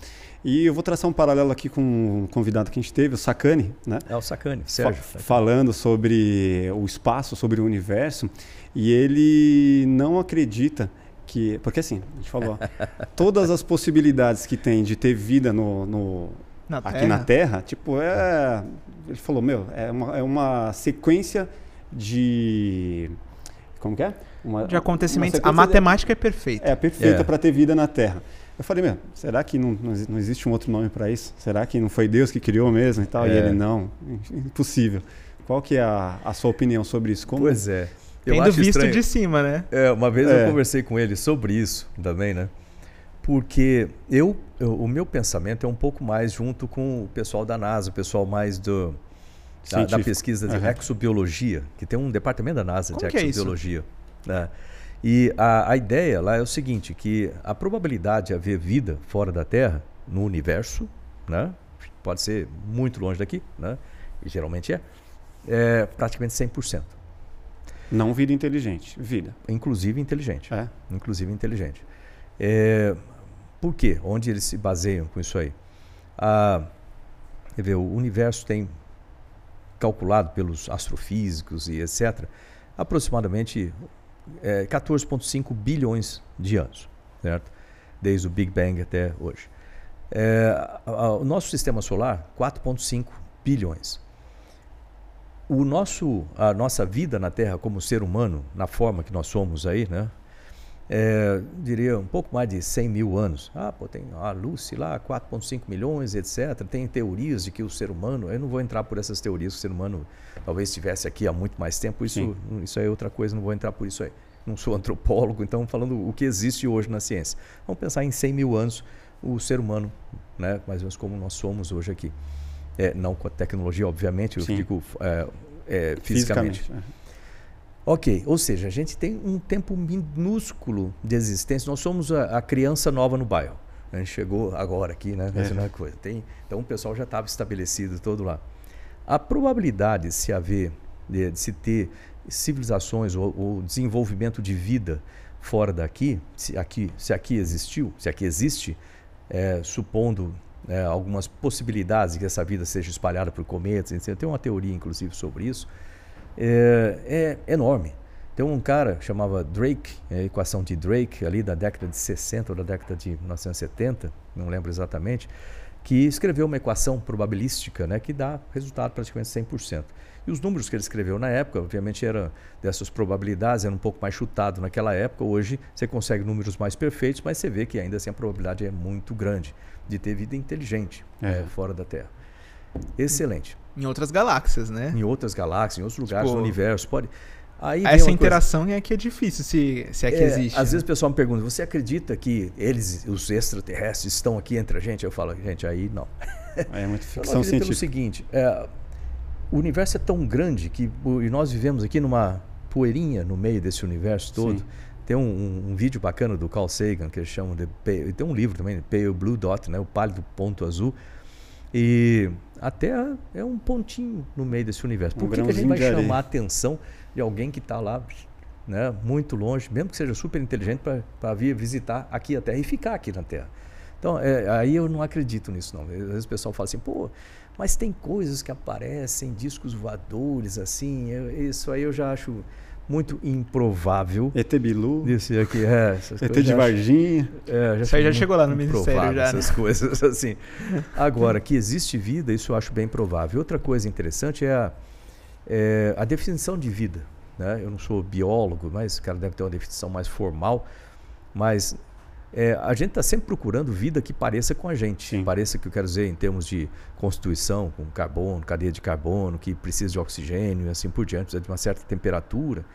E eu vou traçar um paralelo aqui com um convidado que a gente teve, o Sacani, né? É o Sacane, Fa- Sérgio. falando sobre o espaço, sobre o universo, e ele não acredita que. Porque assim, a gente falou, todas as possibilidades que tem de ter vida no, no- Na aqui Terra. na Terra, tipo, é. Ele falou, meu, é uma, é uma sequência de. Como que é? Uma, De acontecimentos. uma A matemática é perfeita. é perfeita É. para ter vida na Terra. Eu falei, meu, será que não, não exi- não existe um outro nome para isso? Será que não foi Deus que criou mesmo e tal? E É. ele, não, impossível. Qual que é a, a sua opinião sobre isso? Como... Pois é. Eu Tendo acho visto estranho. de cima, né? É, uma vez É. eu conversei com ele sobre isso também, né? Porque eu, eu- o meu pensamento é um pouco mais junto com o pessoal da NASA, o pessoal mais do, da, da pesquisa de Aham. exobiologia, que tem um departamento da NASA Como de é exobiologia. né? E a, a ideia lá é o seguinte, que a probabilidade de haver vida fora da Terra, no universo, né? pode ser muito longe daqui, né? e geralmente é, é praticamente 100%, Não vida inteligente, vida. inclusive inteligente É. inclusive inteligente. É, por quê? Onde eles se baseiam com isso aí? Ah, quer ver, o universo tem calculado pelos astrofísicos e etc. aproximadamente é, 14,5 bilhões de anos, certo? Desde o Big Bang até hoje. É, a- a- o nosso sistema solar, 4,5 bilhões. O nosso, a nossa vida na Terra como ser humano, na forma que nós somos aí, né? É, diria um pouco mais de 100 mil anos. Ah, pô, tem a Lucy lá, 4,5 milhões, etc. Tem teorias de que o ser humano, eu não vou entrar por essas teorias, que o ser humano talvez estivesse aqui há muito mais tempo, isso, Sim. isso é outra coisa, não vou entrar por isso aí. Não sou antropólogo, então falando o que existe hoje na ciência. Vamos pensar em 100 mil anos, o ser humano, né, mais ou menos como nós somos hoje aqui. É, não com a tecnologia, obviamente, eu Sim. digo é, é, fisicamente. Fisicamente. É. Ok, ou seja, a gente tem um tempo minúsculo de existência. Nós somos a, a criança nova no bairro. A gente chegou agora aqui, né? É. Fazendo a coisa. Tem, então o pessoal já estava estabelecido todo lá. A probabilidade de se haver, de, de se ter civilizações ou, ou desenvolvimento de vida fora daqui, se aqui, se aqui existiu, se aqui existe, é, supondo né, algumas possibilidades de que essa vida seja espalhada por cometas. Etc. Tem uma teoria, inclusive, sobre isso. É, é enorme. Tem um cara chamava Drake, a equação de Drake, ali da década de 60 ou da década de 1970, não lembro exatamente, que escreveu uma equação probabilística né, que dá resultado praticamente 100%. E os números que ele escreveu na época, obviamente, eram dessas probabilidades, era um pouco mais chutado naquela época. Hoje você consegue números mais perfeitos, mas você vê que ainda assim a probabilidade é muito grande de ter vida inteligente é. né, fora da Terra. Excelente. Em outras galáxias, né? Em outras galáxias, em outros lugares tipo... do universo. Pode. Aí Essa interação coisa... é que é difícil, se, se é que é, existe. Às né? vezes o pessoal me pergunta: você acredita que eles, os extraterrestres, estão aqui entre a gente? Eu falo, gente, aí não. É muito ficção científica. pelo seguinte: é, o universo é tão grande que e nós vivemos aqui numa poeirinha no meio desse universo todo. Sim. Tem um, um, um, vídeo bacana do Carl Sagan que eles chamam de tem um livro também, Pale Blue Dot, né, o pálido ponto azul. E a Terra é um pontinho no meio desse universo. Por um que, que a gente vai chamar a atenção de alguém que está lá, né, muito longe, mesmo que seja super inteligente, para vir visitar aqui a Terra e ficar aqui na Terra? Então, é, aí eu não acredito nisso, não. Às vezes o pessoal fala assim, pô, mas tem coisas que aparecem, discos voadores, assim, eu, isso aí eu já acho muito improvável. ET Bilu. Isso aqui, é. ET de Varginha. É, já isso aí já chegou lá no Ministério já. Essas né? coisas, assim. Agora, que existe vida, isso eu acho bem provável. Outra coisa interessante é a, é a definição de vida. Né? Eu não sou biólogo, mas o cara deve ter uma definição mais formal. Mas é, a gente está sempre procurando vida que pareça com a gente. Sim. Pareça que eu quero dizer em termos de constituição, com carbono, cadeia de carbono, que precisa de oxigênio e assim por diante, precisa de uma certa temperatura.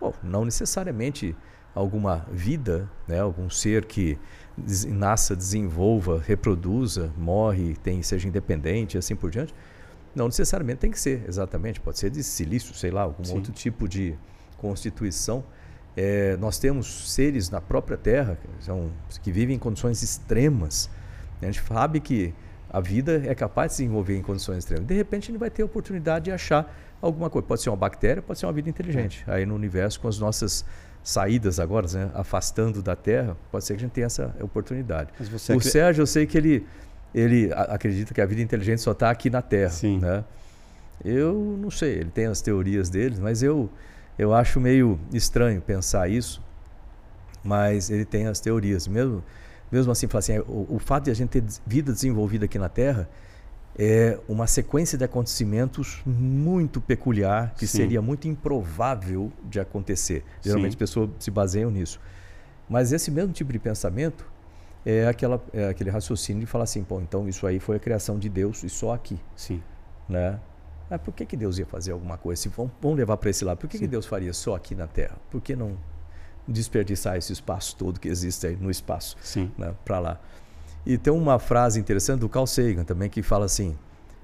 Bom, não necessariamente alguma vida, né, algum ser que nasça, desenvolva, reproduza, morre, tem, seja independente e assim por diante. Não necessariamente tem que ser, exatamente. Pode ser de silício, sei lá, algum Sim. outro tipo de constituição é, nós temos seres na própria Terra que, são, que vivem em condições extremas. A gente sabe que a vida é capaz de se desenvolver em condições extremas. De repente, a gente vai ter a oportunidade de achar alguma coisa. Pode ser uma bactéria, pode ser uma vida inteligente. Aí no universo, com as nossas saídas agora, né, afastando da Terra, pode ser que a gente tenha essa oportunidade. o acredita... Sérgio, eu sei que ele, ele acredita que a vida inteligente só está aqui na Terra. Sim. Né? Eu não sei, ele tem as teorias dele, mas eu eu acho meio estranho pensar isso, mas ele tem as teorias. Mesmo, mesmo assim, assim o, o fato de a gente ter vida desenvolvida aqui na Terra é uma sequência de acontecimentos muito peculiar, que Sim. seria muito improvável de acontecer. Geralmente Sim. as pessoas se baseiam nisso. Mas esse mesmo tipo de pensamento é, aquela, é aquele raciocínio de falar assim, pô, então isso aí foi a criação de Deus e só aqui. Sim. Né? Mas por que, que Deus ia fazer alguma coisa? Se vamos, vamos levar para esse lado, por que, que Deus faria só aqui na Terra? Por que não desperdiçar esse espaço todo que existe aí no espaço né, para lá? E tem uma frase interessante do Carl Sagan também que fala assim,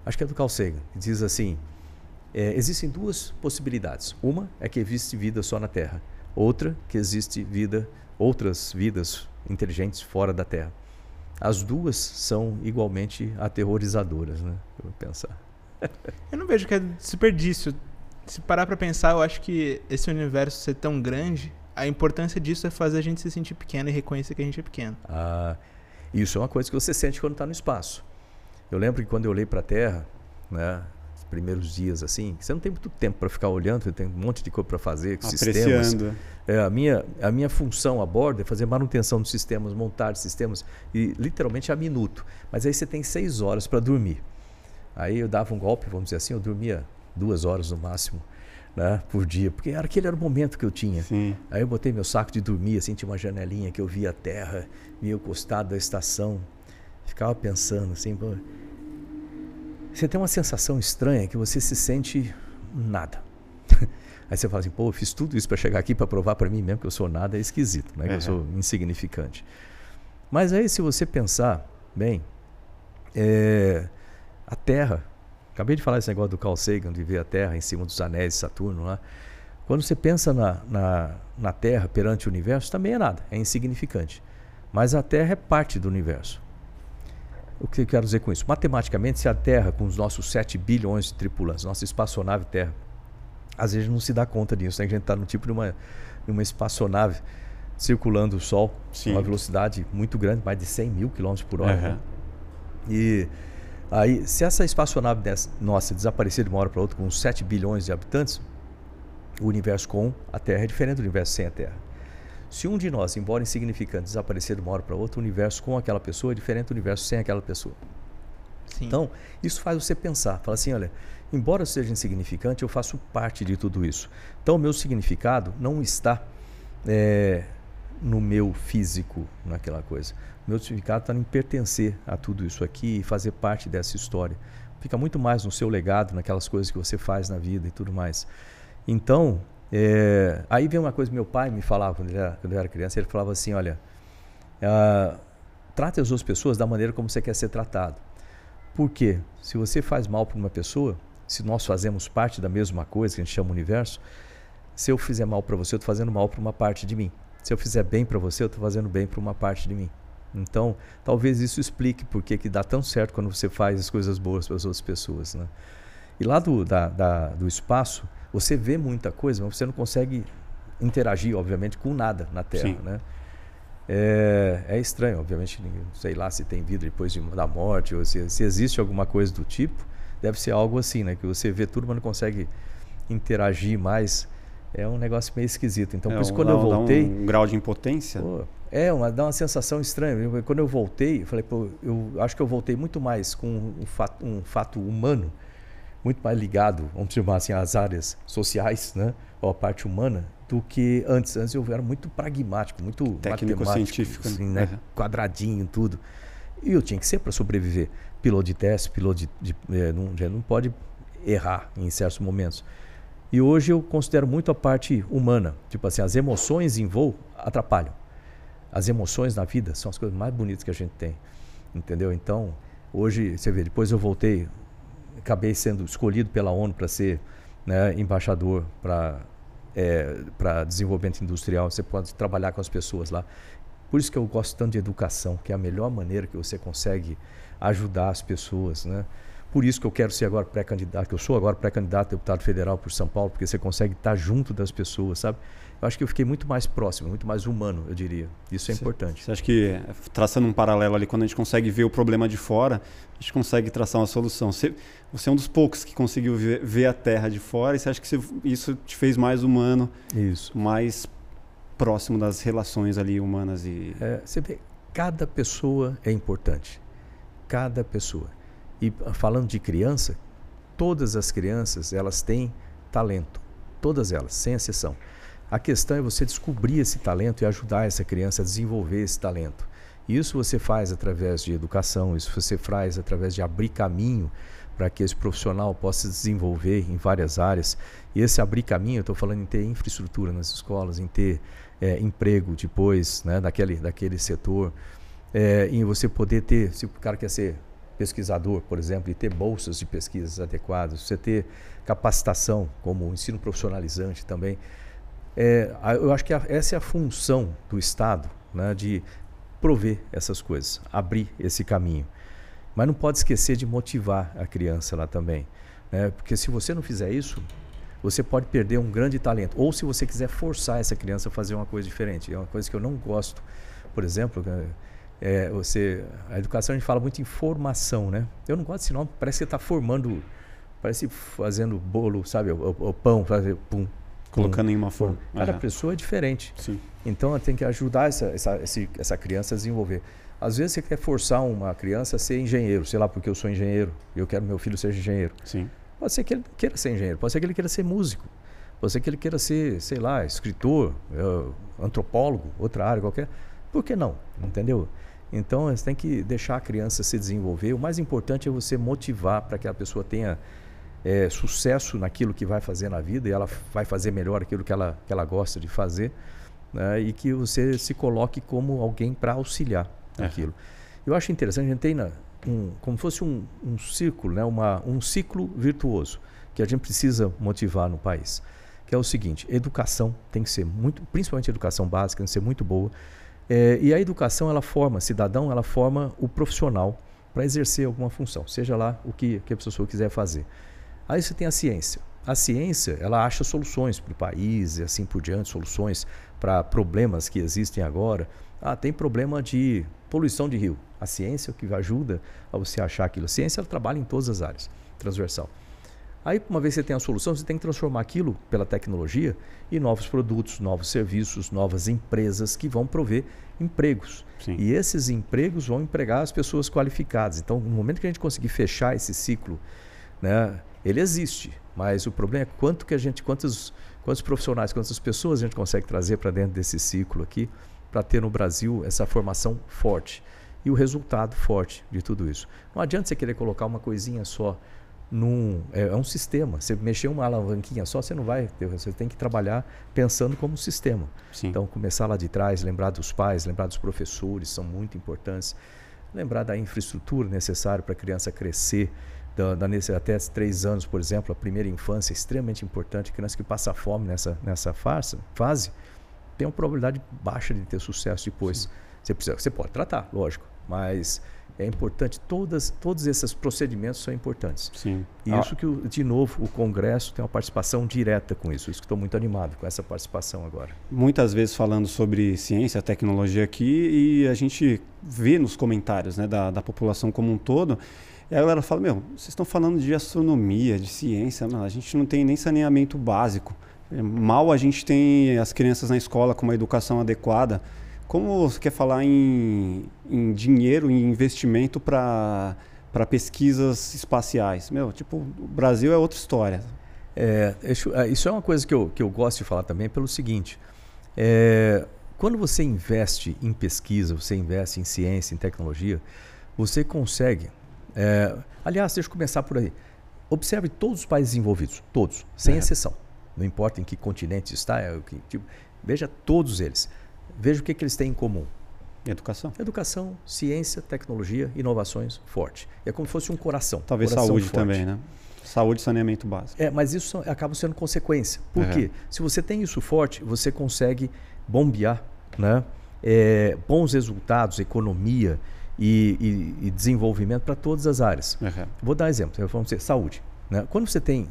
acho que é do Carl Sagan, diz assim, é, existem duas possibilidades. Uma é que existe vida só na Terra. Outra que existe vida, outras vidas inteligentes fora da Terra. As duas são igualmente aterrorizadoras, né? Eu vou pensar. eu não vejo que é desperdício. Se parar pra pensar, eu acho que esse universo ser tão grande, a importância disso é fazer a gente se sentir pequeno e reconhecer que a gente é pequeno. Ah, isso é uma coisa que você sente quando está no espaço. Eu lembro que quando eu olhei para a Terra, né, os primeiros dias assim, você não tem muito tempo para ficar olhando, você tem um monte de coisa para fazer, Apreciando. sistemas. É, a minha a minha função a bordo é fazer manutenção dos sistemas, montar sistemas e literalmente a minuto. Mas aí você tem seis horas para dormir. Aí eu dava um golpe, vamos dizer assim, eu dormia duas horas no máximo. Né, por dia, porque era aquele era o momento que eu tinha. Sim. Aí eu botei meu saco de dormir, assim, tinha uma janelinha que eu via a terra, meio costado da estação. Ficava pensando assim, pô, você tem uma sensação estranha que você se sente nada. Aí você fala assim, pô, eu fiz tudo isso para chegar aqui para provar para mim mesmo que eu sou nada, é esquisito, né? Que eu sou insignificante. Mas aí se você pensar, bem, é, a Terra. Acabei de falar esse negócio do Carl Sagan, de ver a Terra em cima dos anéis de Saturno lá. Quando você pensa na, na, na Terra perante o universo, também é nada, é insignificante. Mas a Terra é parte do universo. O que eu quero dizer com isso? Matematicamente, se a Terra, com os nossos 7 bilhões de tripulantes, nossa espaçonave Terra, às vezes não se dá conta disso, né? a gente está no tipo de uma, de uma espaçonave circulando o Sol, com uma velocidade muito grande, mais de 100 mil quilômetros por hora. Uhum. Né? E aí, se essa espaçonave nossa desaparecer de uma hora para outra com 7 bilhões de habitantes, o universo com a Terra é diferente do universo sem a Terra. Se um de nós, embora insignificante, desaparecer de uma hora para outra, o universo com aquela pessoa é diferente do universo sem aquela pessoa. Sim. Então, isso faz você pensar. Fala assim, olha, embora eu seja insignificante, eu faço parte de tudo isso. Então, o meu significado não está é, no meu físico, naquela coisa. Meu significado está em pertencer a tudo isso aqui e fazer parte dessa história. Fica muito mais no seu legado, naquelas coisas que você faz na vida e tudo mais. Então, é, aí vem uma coisa que meu pai me falava quando, ele era, quando eu era criança. Ele falava assim: olha, uh, trate as outras pessoas da maneira como você quer ser tratado. Porque se você faz mal para uma pessoa, se nós fazemos parte da mesma coisa que a gente chama universo, se eu fizer mal para você, eu estou fazendo mal para uma parte de mim. Se eu fizer bem para você, eu estou fazendo bem para uma parte de mim. Então, talvez isso explique por que dá tão certo quando você faz as coisas boas para as outras pessoas. Né? E lá do, da, da, do espaço, você vê muita coisa, mas você não consegue interagir, obviamente, com nada na Terra. Sim. Né? É, é, estranho, obviamente, sei lá se tem vida depois de, da morte, ou se, se existe alguma coisa do tipo. Deve ser algo assim, né? Que você vê tudo, mas não consegue interagir mais. É um negócio meio esquisito. Então, é, por isso, quando dá, eu voltei. um grau de impotência? Pô, é, uma, dá uma sensação estranha. Quando eu voltei, eu falei, pô, eu acho que eu voltei muito mais com um fato, um fato humano, muito mais ligado, vamos chamar assim, às áreas sociais, né? Ou a parte humana, do que antes. Antes eu era muito pragmático, muito técnico-científico, assim, né? Uhum. Quadradinho, tudo. E eu tinha que ser para sobreviver. Piloto de teste, piloto de, de, é, não, não pode errar em certos momentos. E hoje eu considero muito a parte humana. Tipo assim, as emoções em voo atrapalham. As emoções na vida são as coisas mais bonitas que a gente tem. Entendeu? Então, hoje, você vê, depois eu voltei, acabei sendo escolhido pela ONU para ser né, embaixador para é, para desenvolvimento industrial, você pode trabalhar com as pessoas lá. Por isso que eu gosto tanto de educação, que é a melhor maneira que você consegue ajudar as pessoas, né? Por isso que eu quero ser agora pré-candidato, que eu sou agora pré-candidato a deputado federal por São Paulo, porque você consegue estar junto das pessoas, sabe? Eu acho que eu fiquei muito mais próximo, muito mais humano, eu diria. Isso é importante. Você acha que, traçando um paralelo ali, quando a gente consegue ver o problema de fora, a gente consegue traçar uma solução? Você, você é um dos poucos que conseguiu ver, ver a Terra de fora e você acha que você, isso te fez mais humano, isso. mais próximo das relações ali humanas e... É, você vê, cada pessoa é importante. Cada pessoa. E falando de criança, todas as crianças, elas têm talento. Todas elas, sem exceção. A questão é você descobrir esse talento e ajudar essa criança a desenvolver esse talento. Isso você faz através de educação, isso você faz através de abrir caminho para que esse profissional possa se desenvolver em várias áreas. E esse abrir caminho, eu estou falando em ter infraestrutura nas escolas, em ter é, emprego depois né, daquele, daquele setor, é, em você poder ter, se o cara quer ser pesquisador, por exemplo, e ter bolsas de pesquisas adequadas, você ter capacitação como ensino profissionalizante também. É, eu acho que a, essa é a função do Estado, né, de prover essas coisas, abrir esse caminho. Mas não pode esquecer de motivar a criança lá também. Né? Porque se você não fizer isso, você pode perder um grande talento. Ou se você quiser forçar essa criança a fazer uma coisa diferente. É uma coisa que eu não gosto. Por exemplo, é, você, a educação a gente fala muito em formação, né? Eu não gosto desse nome, parece que está formando, parece fazendo bolo, sabe? O, o, o pão, fazer pum, Colocando em uma forma. Cada uhum. pessoa é diferente. Sim. Então tem que ajudar essa, essa, essa criança a desenvolver. Às vezes você quer forçar uma criança a ser engenheiro, sei lá, porque eu sou engenheiro e eu quero que meu filho seja engenheiro. Sim. Pode ser que ele queira ser engenheiro, pode ser que ele queira ser músico, pode ser que ele queira ser, sei lá, escritor, uh, antropólogo, outra área qualquer. Por que não? Entendeu? Então você tem que deixar a criança se desenvolver. O mais importante é você motivar para que a pessoa tenha é, sucesso naquilo que vai fazer na vida e ela vai fazer melhor aquilo que ela, que ela gosta de fazer né? e que você se coloque como alguém para auxiliar é. naquilo. Eu acho interessante, a gente tem na, um, como fosse um, um círculo, né? Uma, um ciclo virtuoso que a gente precisa motivar no país, que é o seguinte: educação tem que ser muito, principalmente a educação básica, tem que ser muito boa. É, e a educação ela forma cidadão, ela forma o profissional para exercer alguma função, seja lá o que, que a pessoa quiser fazer. Aí você tem a ciência. A ciência, ela acha soluções para o país e assim por diante, soluções para problemas que existem agora. Ah, tem problema de poluição de rio. A ciência é o que ajuda a você achar aquilo. A ciência ela trabalha em todas as áreas, transversal. Aí, uma vez que você tem a solução, você tem que transformar aquilo pela tecnologia em novos produtos, novos serviços, novas empresas que vão prover empregos. Sim. E esses empregos vão empregar as pessoas qualificadas. Então, no momento que a gente conseguir fechar esse ciclo, né, ele existe, mas o problema é quanto que a gente, quantos, quantos profissionais, quantas pessoas a gente consegue trazer para dentro desse ciclo aqui para ter no Brasil essa formação forte e o resultado forte de tudo isso. Não adianta você querer colocar uma coisinha só num, é, é, um sistema. Você mexer uma alavanquinha só, você não vai ter, você tem que trabalhar pensando como um sistema. Sim. Então, começar lá de trás, lembrar dos pais, lembrar dos professores, são muito importantes. Lembrar da infraestrutura necessária para a criança crescer, da, da, até três anos, por exemplo, a primeira infância é extremamente importante. Criança que passa fome nessa, nessa fase, fase tem uma probabilidade baixa de ter sucesso depois. Você, precisa, você pode tratar, lógico, mas é importante, todas, todos esses procedimentos são importantes. Sim. E ah. isso que, de novo, o Congresso tem uma participação direta com isso. Isso que estou muito animado com essa participação agora. Muitas vezes falando sobre ciência, tecnologia aqui, e a gente vê nos comentários né, da, da população como um todo, e a galera fala, meu, vocês estão falando de astronomia, de ciência, a gente não tem nem saneamento básico. Mal a gente tem as crianças na escola com uma educação adequada, como você quer falar em, em dinheiro, em investimento para pesquisas espaciais? Meu, tipo, o Brasil é outra história. É, é, isso é uma coisa que eu, que eu gosto de falar também pelo seguinte. É, quando você investe em pesquisa, você investe em ciência, em tecnologia, você consegue. É, aliás, deixa eu começar por aí. Observe todos os países envolvidos, todos, sem é. exceção. Não importa em que continente está, é, que, tipo, veja todos eles veja o que, que eles têm em comum. Educação. Educação, ciência, tecnologia, inovações forte. É como se fosse um coração. Talvez coração saúde forte. também, né? Saúde e saneamento básico. É, mas isso acaba sendo consequência. Por uhum. quê? Se você tem isso forte, você consegue bombear né? É, bons resultados, economia e, e, e desenvolvimento para todas as áreas. Uhum. Vou dar um exemplo. Vamos dizer, saúde. Né? Quando você tem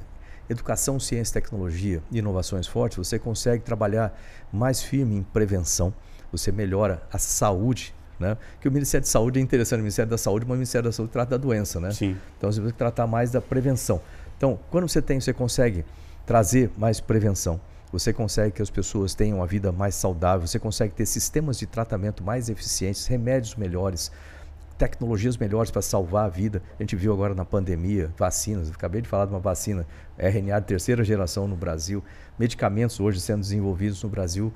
educação, ciência, tecnologia e inovações fortes, você consegue trabalhar mais firme em prevenção, você melhora a saúde, né? Que o Ministério de Saúde é interessante, o Ministério da Saúde, mas o Ministério da Saúde trata da doença, né? Sim. Então você tem que tratar mais da prevenção. Então, quando você tem, você consegue trazer mais prevenção, você consegue que as pessoas tenham uma vida mais saudável, você consegue ter sistemas de tratamento mais eficientes, remédios melhores, tecnologias melhores para salvar a vida. A gente viu agora na pandemia, vacinas, acabei de falar de uma vacina RNA de terceira geração no Brasil, medicamentos hoje sendo desenvolvidos no Brasil.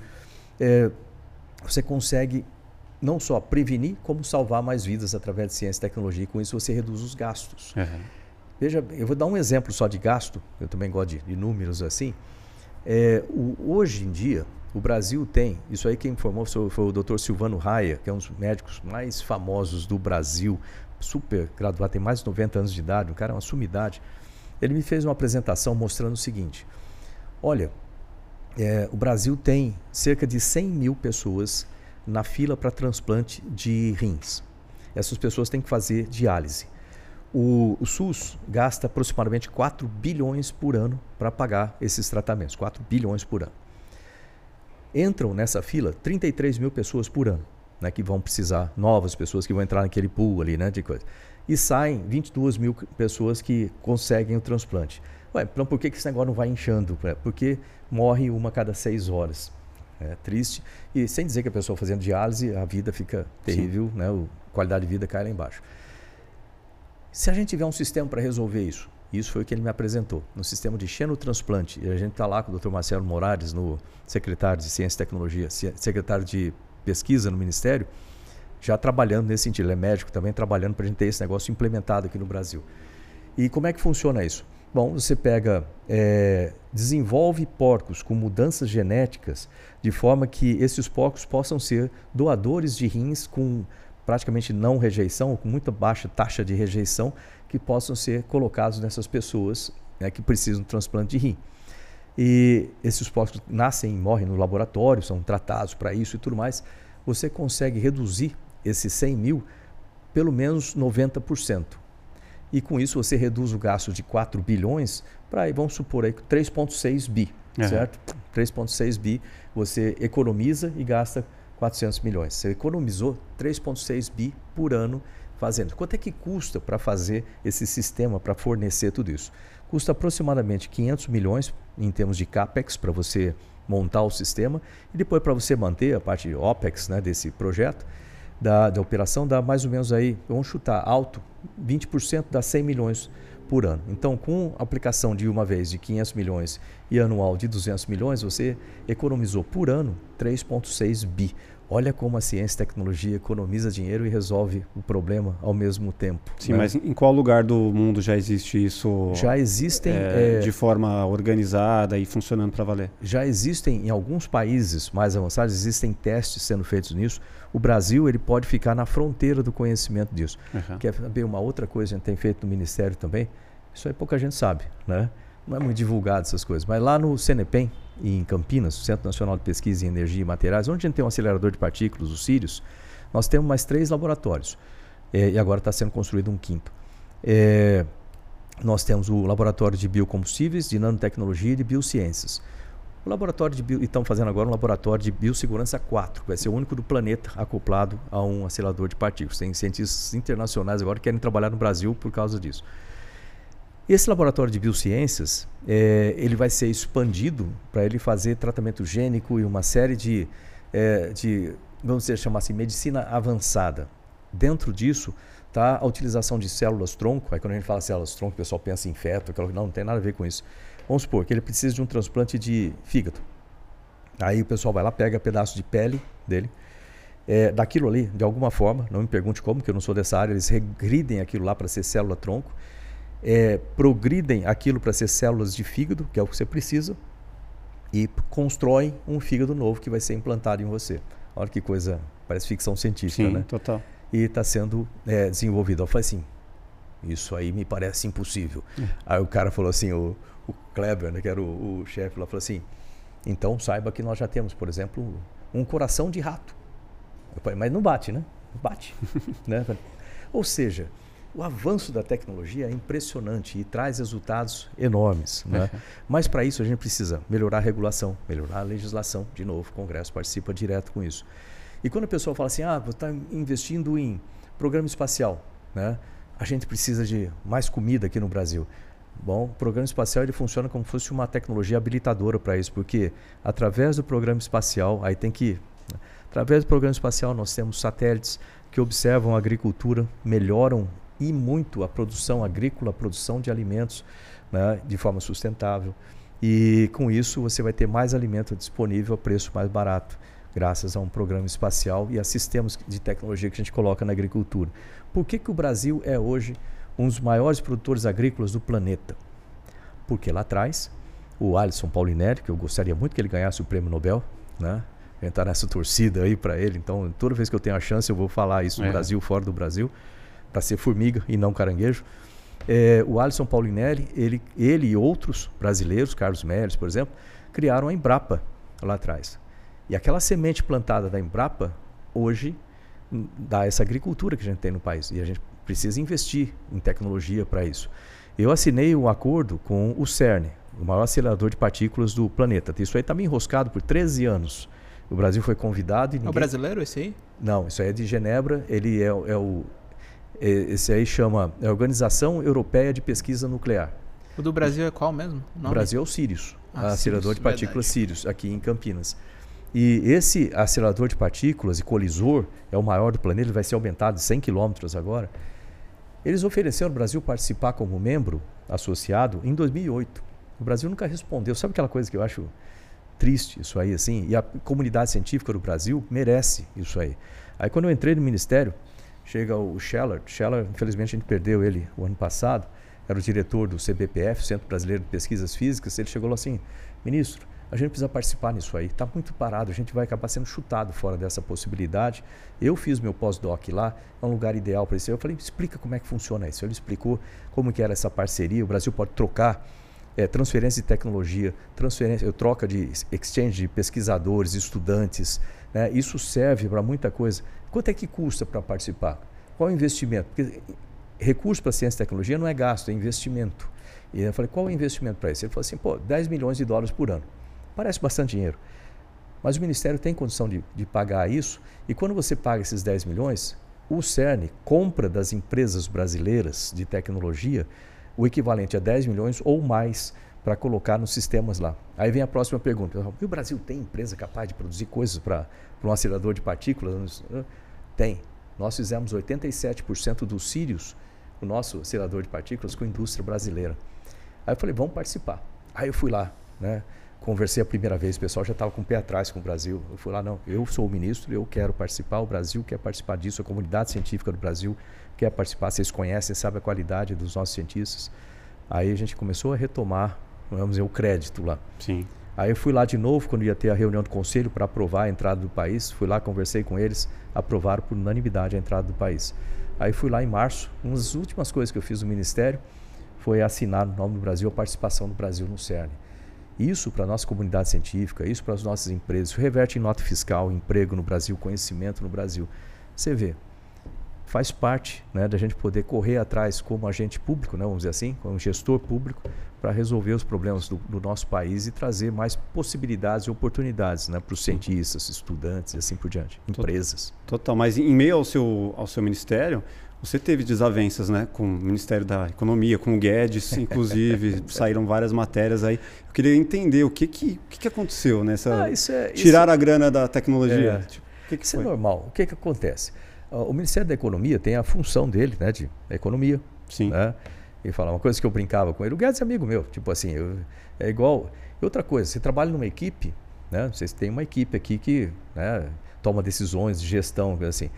É, você consegue não só prevenir, como salvar mais vidas através de ciência e tecnologia. E com isso você reduz os gastos. Uhum. Veja, eu vou dar um exemplo só de gasto, eu também gosto de, de números assim. É, o, hoje em dia, o Brasil tem, isso aí quem informou foi, o Dr. Silvano Raia, que é um dos médicos mais famosos do Brasil, super graduado, tem mais de 90 anos de idade, um cara é uma sumidade. Ele me fez uma apresentação mostrando o seguinte: olha, é, o Brasil tem cerca de 100 mil pessoas na fila para transplante de rins. Essas pessoas têm que fazer diálise. O, o, SUS gasta aproximadamente 4 bilhões por ano para pagar esses tratamentos, 4 bilhões por ano entram nessa fila 33 mil pessoas por ano, né, que vão precisar, novas pessoas que vão entrar naquele pool ali, né, de coisa. E saem 22 mil pessoas que conseguem o transplante. Ué, então por que, que esse negócio não vai inchando? Porque morre uma a cada seis horas. É triste. E sem dizer que a pessoa fazendo diálise, a vida fica terrível, né? a qualidade de vida cai lá embaixo. Se a gente tiver um sistema para resolver isso, isso foi o que ele me apresentou, no sistema de xenotransplante. E a gente está lá com o Dr. Marcelo Moraes, no secretário de Ciência e Tecnologia, secretário de Pesquisa no Ministério, já trabalhando nesse sentido. Ele é médico também, trabalhando para a gente ter esse negócio implementado aqui no Brasil. E como é que funciona isso? Bom, você pega, é, desenvolve porcos com mudanças genéticas de forma que esses porcos possam ser doadores de rins com praticamente não rejeição, com muita baixa taxa de rejeição, que possam ser colocados nessas pessoas né, que precisam de transplante de rim. E esses porcos nascem e morrem no laboratório, são tratados para isso e tudo mais. Você consegue reduzir esses 100 mil pelo menos 90%. E com isso você reduz o gasto de 4 bilhões para, vamos supor, 3,6 bi, uhum. certo? 3,6 bi você economiza e gasta 400 milhões. Você economizou 3,6 bi por ano fazendo. Quanto é que custa para fazer esse sistema, para fornecer tudo isso? Custa aproximadamente 500 milhões em termos de CAPEX para você montar o sistema e depois para você manter a parte de OPEX né, desse projeto, da, da operação, dá mais ou menos aí, vamos chutar alto, 20% dá 100 milhões por ano. Então, com aplicação de uma vez de 500 milhões e anual de 200 milhões, você economizou por ano 3,6 bi. Olha como a ciência e tecnologia economiza dinheiro e resolve o problema ao mesmo tempo. Sim, né? mas em qual lugar do mundo já existe isso? Já existem é, é, de forma organizada e funcionando para valer. Já existem em alguns países mais avançados existem testes sendo feitos nisso. O Brasil ele pode ficar na fronteira do conhecimento disso. Uhum. Quer saber uma outra coisa que a gente tem feito no Ministério também? Isso aí pouca gente sabe, né? Não é muito divulgado essas coisas. Mas lá no CNEPEM, em Campinas, Centro Nacional de Pesquisa em Energia e Materiais, onde a gente tem um acelerador de partículas, o Sirius, nós temos mais três laboratórios. É, e agora está sendo construído um quinto. É, nós temos o laboratório de biocombustíveis, de nanotecnologia e de biociências. O laboratório de bio, e estamos fazendo agora um laboratório de biossegurança 4, que vai ser o único do planeta acoplado a um acelerador de partículas. Tem cientistas internacionais agora que querem trabalhar no Brasil por causa disso. Esse laboratório de biociências, é, ele vai ser expandido para ele fazer tratamento gênico e uma série de, é, de vamos dizer, chamar assim, medicina avançada. Dentro disso está a utilização de células-tronco. Aí quando a gente fala células-tronco, o pessoal pensa em feto, não, não tem nada a ver com isso. Vamos supor que ele precisa de um transplante de fígado. Aí o pessoal vai lá, pega pedaço de pele dele, é, daquilo ali, de alguma forma, não me pergunte como, que eu não sou dessa área, eles regridem aquilo lá para ser célula-tronco é, progridem aquilo para ser células de fígado, que é o que você precisa, e constroem um fígado novo que vai ser implantado em você. Olha que coisa, parece ficção científica, Sim, né? total. E está sendo é, desenvolvido. Eu falei assim, isso aí me parece impossível. É. Aí o cara falou assim, o, o Kleber, né, que era o, o chefe lá, falou assim, então saiba que nós já temos, por exemplo, um coração de rato. Falei, mas não bate, né? Bate. né? Ou seja, o avanço da tecnologia é impressionante e traz resultados enormes. Né? Mas para isso a gente precisa melhorar a regulação, melhorar a legislação. De novo, o Congresso participa direto com isso. E quando a pessoa fala assim, ah, está investindo em programa espacial, né? a gente precisa de mais comida aqui no Brasil. Bom, o programa espacial ele funciona como se fosse uma tecnologia habilitadora para isso, porque através do programa espacial, aí tem que. Né? Através do programa espacial, nós temos satélites que observam a agricultura, melhoram e muito a produção agrícola, a produção de alimentos né, de forma sustentável. E com isso você vai ter mais alimento disponível a preço mais barato, graças a um programa espacial e a sistemas de tecnologia que a gente coloca na agricultura. Por que, que o Brasil é hoje um dos maiores produtores agrícolas do planeta? Porque lá atrás, o Alisson Paulinelli, que eu gostaria muito que ele ganhasse o prêmio Nobel, né? entrar nessa torcida aí para ele. Então, toda vez que eu tenho a chance, eu vou falar isso no é. Brasil, fora do Brasil para ser formiga e não caranguejo. É, o Alisson Paulinelli, ele, ele e outros brasileiros, Carlos Melles, por exemplo, criaram a Embrapa lá atrás. E aquela semente plantada da Embrapa, hoje, dá essa agricultura que a gente tem no país. E a gente precisa investir em tecnologia para isso. Eu assinei um acordo com o CERN, o maior acelerador de partículas do planeta. Isso aí está me enroscado por 13 anos. O Brasil foi convidado e ninguém... É o brasileiro esse aí? Não, isso aí é de Genebra. Ele é, é o esse aí chama é Organização Europeia de Pesquisa Nuclear. O do Brasil é qual mesmo? O Brasil é o Sirius, ah, acelerador de partículas verdade. Sirius, aqui em Campinas. E esse acelerador de partículas e colisor é o maior do planeta, ele vai ser aumentado de 100 quilômetros agora. Eles ofereceram ao Brasil participar como membro associado em 2008. O Brasil nunca respondeu. Sabe aquela coisa que eu acho triste isso aí assim? E a comunidade científica do Brasil merece isso aí. Aí quando eu entrei no ministério, chega o Scheller. Scheller, infelizmente, a gente perdeu ele o ano passado. Era o diretor do CBPF, Centro Brasileiro de Pesquisas Físicas. Ele chegou assim: ministro, a gente precisa participar nisso aí. Está muito parado, a gente vai acabar sendo chutado fora dessa possibilidade. Eu fiz meu pós-doc lá, é um lugar ideal para isso. Eu falei, explica como é que funciona isso. Ele explicou como que era essa parceria. O Brasil pode trocar é, transferência de tecnologia, transferência, eu troca de exchange de pesquisadores, estudantes. Né? Isso serve para muita coisa. Quanto é que custa para participar? Qual o investimento? Porque recurso para ciência e tecnologia não é gasto, é investimento. E eu falei, qual o investimento para isso? Ele falou assim, pô, 10 milhões de dólares por ano. Parece bastante dinheiro. Mas o Ministério tem condição de, de pagar isso, e quando você paga esses 10 milhões, o CERN compra das empresas brasileiras de tecnologia o equivalente a 10 milhões ou mais para colocar nos sistemas lá. Aí vem a próxima pergunta: e o Brasil tem empresa capaz de produzir coisas para um acelerador de partículas? Tem. Nós fizemos 87% dos Sirius, o nosso acelerador de partículas, com a indústria brasileira. Aí eu falei: vamos participar. Aí eu fui lá, né? conversei a primeira vez, o pessoal já estava com o pé atrás com o Brasil. Eu fui lá, não, eu sou o ministro, eu quero participar, o Brasil quer participar disso, a comunidade científica do Brasil quer participar, vocês conhecem, sabem a qualidade dos nossos cientistas. Aí a gente começou a retomar, vamos dizer, o crédito lá. Sim. Aí eu fui lá de novo, quando ia ter a reunião do conselho para aprovar a entrada do país, fui lá, conversei com eles, aprovaram por unanimidade a entrada do país. Aí fui lá em março, uma das últimas coisas que eu fiz no ministério foi assinar no nome do Brasil a participação do Brasil no CERN. Isso para a nossa comunidade científica, isso para as nossas empresas, isso reverte em nota fiscal, emprego no Brasil, conhecimento no Brasil. Você vê, faz parte né, da gente poder correr atrás como agente público, né, vamos dizer assim, como gestor público, para resolver os problemas do, do, nosso país e trazer mais possibilidades e oportunidades né, para os cientistas, estudantes e assim por diante, empresas. Total, mas em meio ao seu, ao seu ministério, você teve desavenças né, com o Ministério da Economia, com o Guedes, inclusive, saíram várias matérias aí. Eu queria entender o que, que, o que, que aconteceu nessa. Ah, isso é, Tirar isso... a grana da tecnologia. É, tipo, o que que isso é foi? é normal. O que, que acontece? O Ministério da Economia tem a função dele, né, de economia. Sim. Né? E falar uma coisa que eu brincava com ele. O Guedes é amigo meu. Tipo assim, eu, é igual. Outra coisa, você trabalha numa equipe, né? Vocês têm uma equipe aqui que né, toma decisões de gestão, assim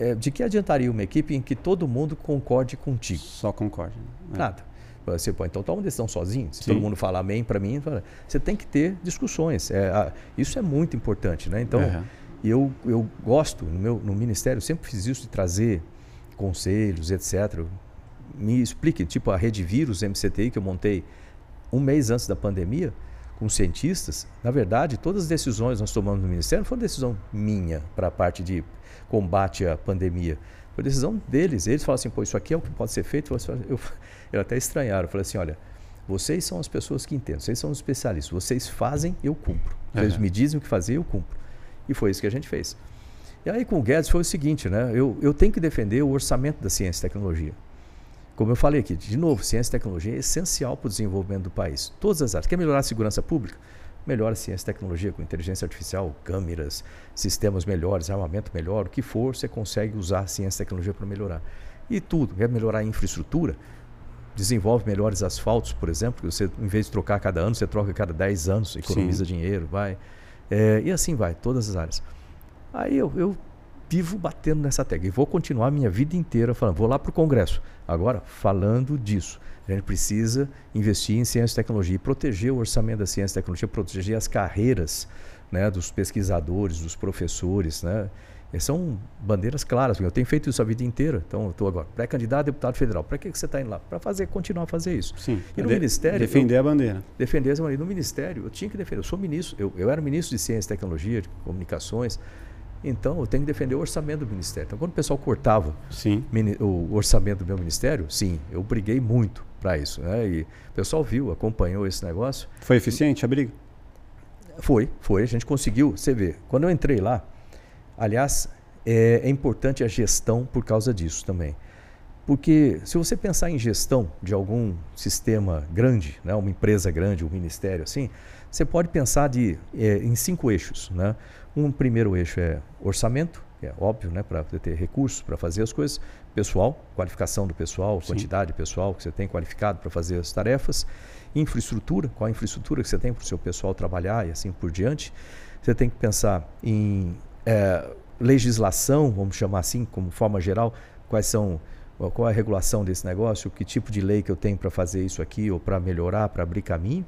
é, de que adiantaria uma equipe em que todo mundo concorde contigo? Só concorde. Né? Nada. Você pode, então toma uma decisão sozinho. Se Sim. todo mundo falar amém para mim, você tem que ter discussões. É, a, isso é muito importante, né? Então, uhum. Eu, eu gosto, no meu no ministério, sempre fiz isso de trazer conselhos, etc. Me explique, tipo a Rede Vírus MCTI que eu montei um mês antes da pandemia, com cientistas, na verdade, todas as decisões que nós tomamos no Ministério não foram decisão minha para a parte de combate à pandemia. Foi decisão deles. Eles falaram assim, pô, isso aqui é o que pode ser feito. Eu, eu até estranharam. Eu falei assim, olha, vocês são as pessoas que entendem, vocês são os especialistas. Vocês fazem, eu cumpro. Vocês uhum. me dizem o que fazer, eu cumpro. E foi isso que a gente fez. E aí com o Guedes foi o seguinte, né? Eu, eu tenho que defender o orçamento da ciência e tecnologia. Como eu falei aqui, de novo, ciência e tecnologia é essencial para o desenvolvimento do país. Todas as áreas. Quer melhorar a segurança pública? melhora a ciência e tecnologia com inteligência artificial, câmeras, sistemas melhores, armamento melhor, o que for, você consegue usar a ciência e tecnologia para melhorar. E tudo, quer melhorar a infraestrutura, desenvolve melhores asfaltos, por exemplo, que você, em vez de trocar cada ano, você troca cada 10 anos, economiza Sim. dinheiro, vai. É, e assim vai, todas as áreas. Aí eu, eu vivo batendo nessa tecla e vou continuar minha vida inteira falando, vou lá para o Congresso, agora falando disso. A gente precisa investir em ciência e tecnologia e proteger o orçamento da ciência e tecnologia, proteger as carreiras né, dos pesquisadores, dos professores. Né? São bandeiras claras. Eu tenho feito isso a vida inteira. Então, eu estou agora pré-candidato a deputado federal. Para que, que você está indo lá? Para fazer, continuar a fazer isso. Sim. E no de, Ministério. Defender eu, a bandeira. Defender essa bandeira. No Ministério, eu tinha que defender. Eu sou ministro. Eu, eu era ministro de Ciência e Tecnologia, de Comunicações. Então, eu tenho que defender o orçamento do Ministério. Então, quando o pessoal cortava sim. o orçamento do meu Ministério, sim, eu briguei muito para isso. Né? E o pessoal viu, acompanhou esse negócio. Foi eficiente a briga? Foi, foi. A gente conseguiu. Você vê, quando eu entrei lá, aliás, é, é importante a gestão por causa disso também. Porque se você pensar em gestão de algum sistema grande, né, uma empresa grande, um ministério assim, você pode pensar de, é, em cinco eixos. Né? Um primeiro eixo é orçamento, é óbvio, né, para ter recursos para fazer as coisas. Pessoal, qualificação do pessoal, Sim. quantidade de pessoal que você tem qualificado para fazer as tarefas. Infraestrutura, qual a infraestrutura que você tem para o seu pessoal trabalhar e assim por diante. Você tem que pensar em é, legislação, vamos chamar assim, como forma geral, quais são qual é a regulação desse negócio, que tipo de lei que eu tenho para fazer isso aqui ou para melhorar, para abrir caminho.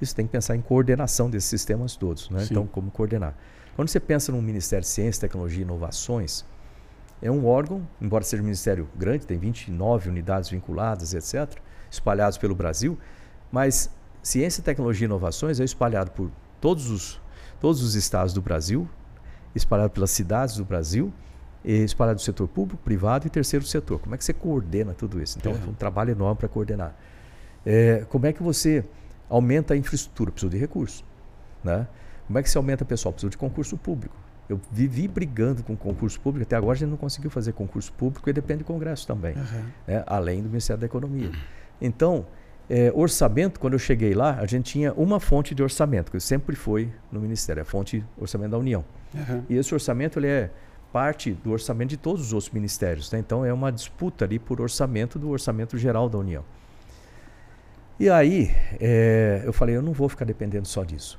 Isso tem que pensar em coordenação desses sistemas todos, né? Então, como coordenar. Quando você pensa no Ministério de Ciência, Tecnologia e Inovações, é um órgão, embora seja um ministério grande, tem 29 unidades vinculadas, etc., espalhados pelo Brasil, mas Ciência, Tecnologia e Inovações é espalhado por todos os, todos os estados do Brasil, espalhado pelas cidades do Brasil, espalhado no setor público, privado e terceiro setor. Como é que você coordena tudo isso? Então, uhum. é um trabalho enorme para coordenar. É, como é que você aumenta a infraestrutura? Precisa de recursos. Né? Como é que se aumenta pessoal? Precisa de concurso público. Eu vivi brigando com concurso público, até agora a gente não conseguiu fazer concurso público e depende do Congresso também, uhum. né? além do Ministério da Economia. Então, é, orçamento, quando eu cheguei lá, a gente tinha uma fonte de orçamento, que sempre foi no Ministério, a fonte orçamento da União. Uhum. E esse orçamento ele é parte do orçamento de todos os outros ministérios. Né? Então é uma disputa ali por orçamento do orçamento geral da União. E aí é, eu falei, eu não vou ficar dependendo só disso.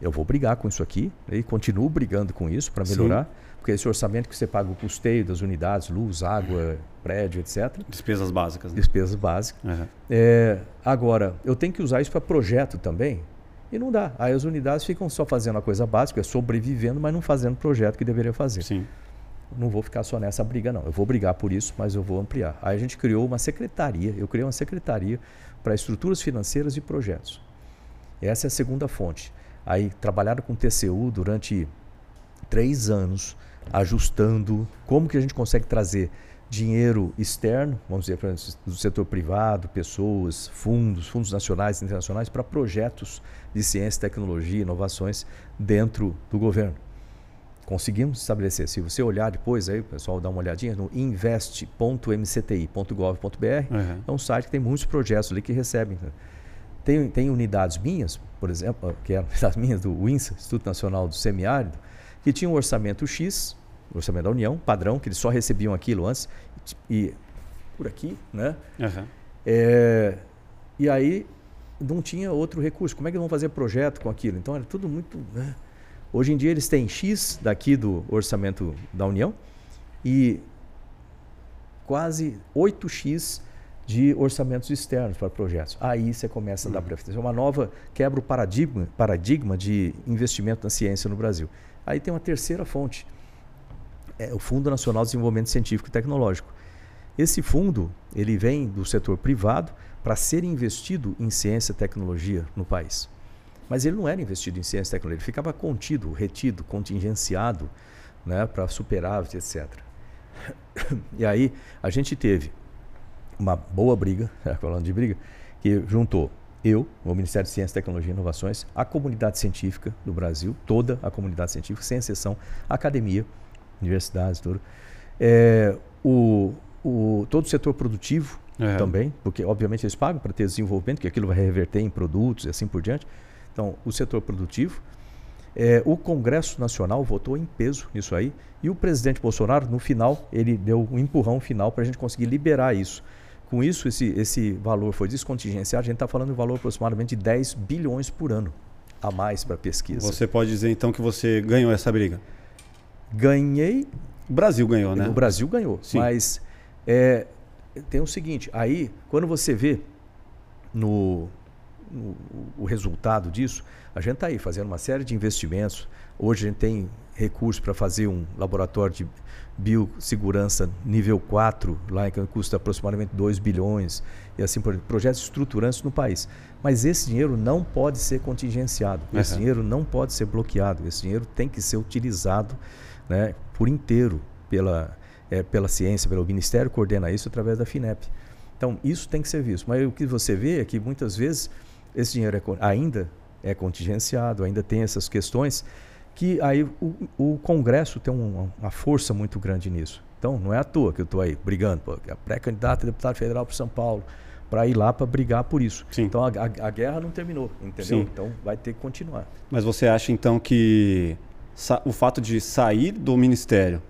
Eu vou brigar com isso aqui né? e continuo brigando com isso para melhorar. Sim. Porque esse orçamento que você paga o custeio das unidades, luz, água, prédio, etc. Despesas básicas. Né? Despesas básicas. Uhum. É, agora, eu tenho que usar isso para projeto também. E não dá. Aí as unidades ficam só fazendo a coisa básica, é sobrevivendo, mas não fazendo o projeto que deveria fazer. Sim. Não vou ficar só nessa briga, não. Eu vou brigar por isso, mas eu vou ampliar. Aí a gente criou uma secretaria, eu criei uma secretaria para estruturas financeiras e projetos. Essa é a segunda fonte. Aí trabalharam com TCU durante três anos, ajustando como que a gente consegue trazer dinheiro externo, vamos dizer, do setor privado, pessoas, fundos, fundos nacionais e internacionais, para projetos de ciência, tecnologia, inovações dentro do governo. Conseguimos estabelecer. Se você olhar depois, aí o pessoal dá uma olhadinha no invest.mcti.gov.br, uhum. é um site que tem muitos projetos ali que recebem. Tem, tem unidades minhas, por exemplo, que é unidades minhas do INSA, Instituto Nacional do Semiárido, que tinha um orçamento X orçamento da União, padrão, que eles só recebiam aquilo antes, e por aqui, né? Uhum. É, e aí não tinha outro recurso. Como é que vão fazer projeto com aquilo? Então era tudo muito. Né? Hoje em dia eles têm X daqui do orçamento da União e quase 8X de orçamentos externos para projetos. Aí você começa a dar uhum. preferência. É uma nova quebra o paradigma, paradigma de investimento na ciência no Brasil. Aí tem uma terceira fonte, é o Fundo Nacional de Desenvolvimento Científico e Tecnológico. Esse fundo ele vem do setor privado para ser investido em ciência e tecnologia no país. Mas ele não era investido em ciência e tecnologia, ele ficava contido, retido, contingenciado né, para superávit, etc. E aí a gente teve uma boa briga, falando de briga, que juntou eu, o Ministério de Ciência, Tecnologia e Inovações, a comunidade científica do Brasil, toda a comunidade científica, sem exceção, a academia, universidades, tudo. É, o, o, todo o setor produtivo é. também, porque obviamente eles pagam para ter desenvolvimento, que aquilo vai reverter em produtos e assim por diante. Então, o setor produtivo. É, o Congresso Nacional votou em peso nisso aí e o presidente Bolsonaro, no final, ele deu um empurrão final para a gente conseguir liberar isso. Com isso, esse, esse valor foi descontingenciado. A gente está falando de um valor aproximadamente de 10 bilhões por ano a mais para pesquisa. Você pode dizer então que você ganhou essa briga? Ganhei. O Brasil ganhou, né? O Brasil ganhou. Sim. Mas é, tem o seguinte: aí, quando você vê no, no, o resultado disso, a gente está aí fazendo uma série de investimentos. Hoje a gente tem recursos para fazer um laboratório de biossegurança nível 4, lá que custa aproximadamente 2 bilhões, e assim por projetos estruturantes no país. Mas esse dinheiro não pode ser contingenciado, esse dinheiro não pode ser bloqueado, esse dinheiro tem que ser utilizado né, por inteiro pela, é, pela ciência, pelo Ministério coordena isso através da FINEP. Então, isso tem que ser visto. Mas o que você vê é que muitas vezes esse dinheiro é, ainda é contingenciado, ainda tem essas questões que aí o, o Congresso tem uma, uma, força muito grande nisso. Então, não é à toa que eu estou aí brigando, pô, a pré-candidata a deputado federal para São Paulo, para ir lá para brigar por isso. Sim. Então, a, a, a, guerra não terminou, entendeu? Sim. Então, vai ter que continuar. Mas você acha, então, que o fato de sair do ministério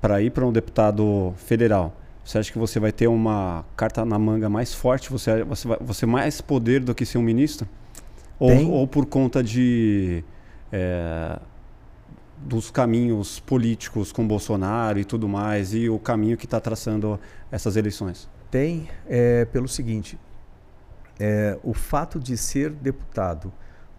para ir para um deputado federal, você acha que você vai ter uma carta na manga mais forte? Você, você, vai, você mais poder do que ser um ministro? Ou, ou por conta de é, dos caminhos políticos com Bolsonaro e tudo mais e o caminho que está traçando essas eleições? Tem, é, pelo seguinte: é, o fato de ser deputado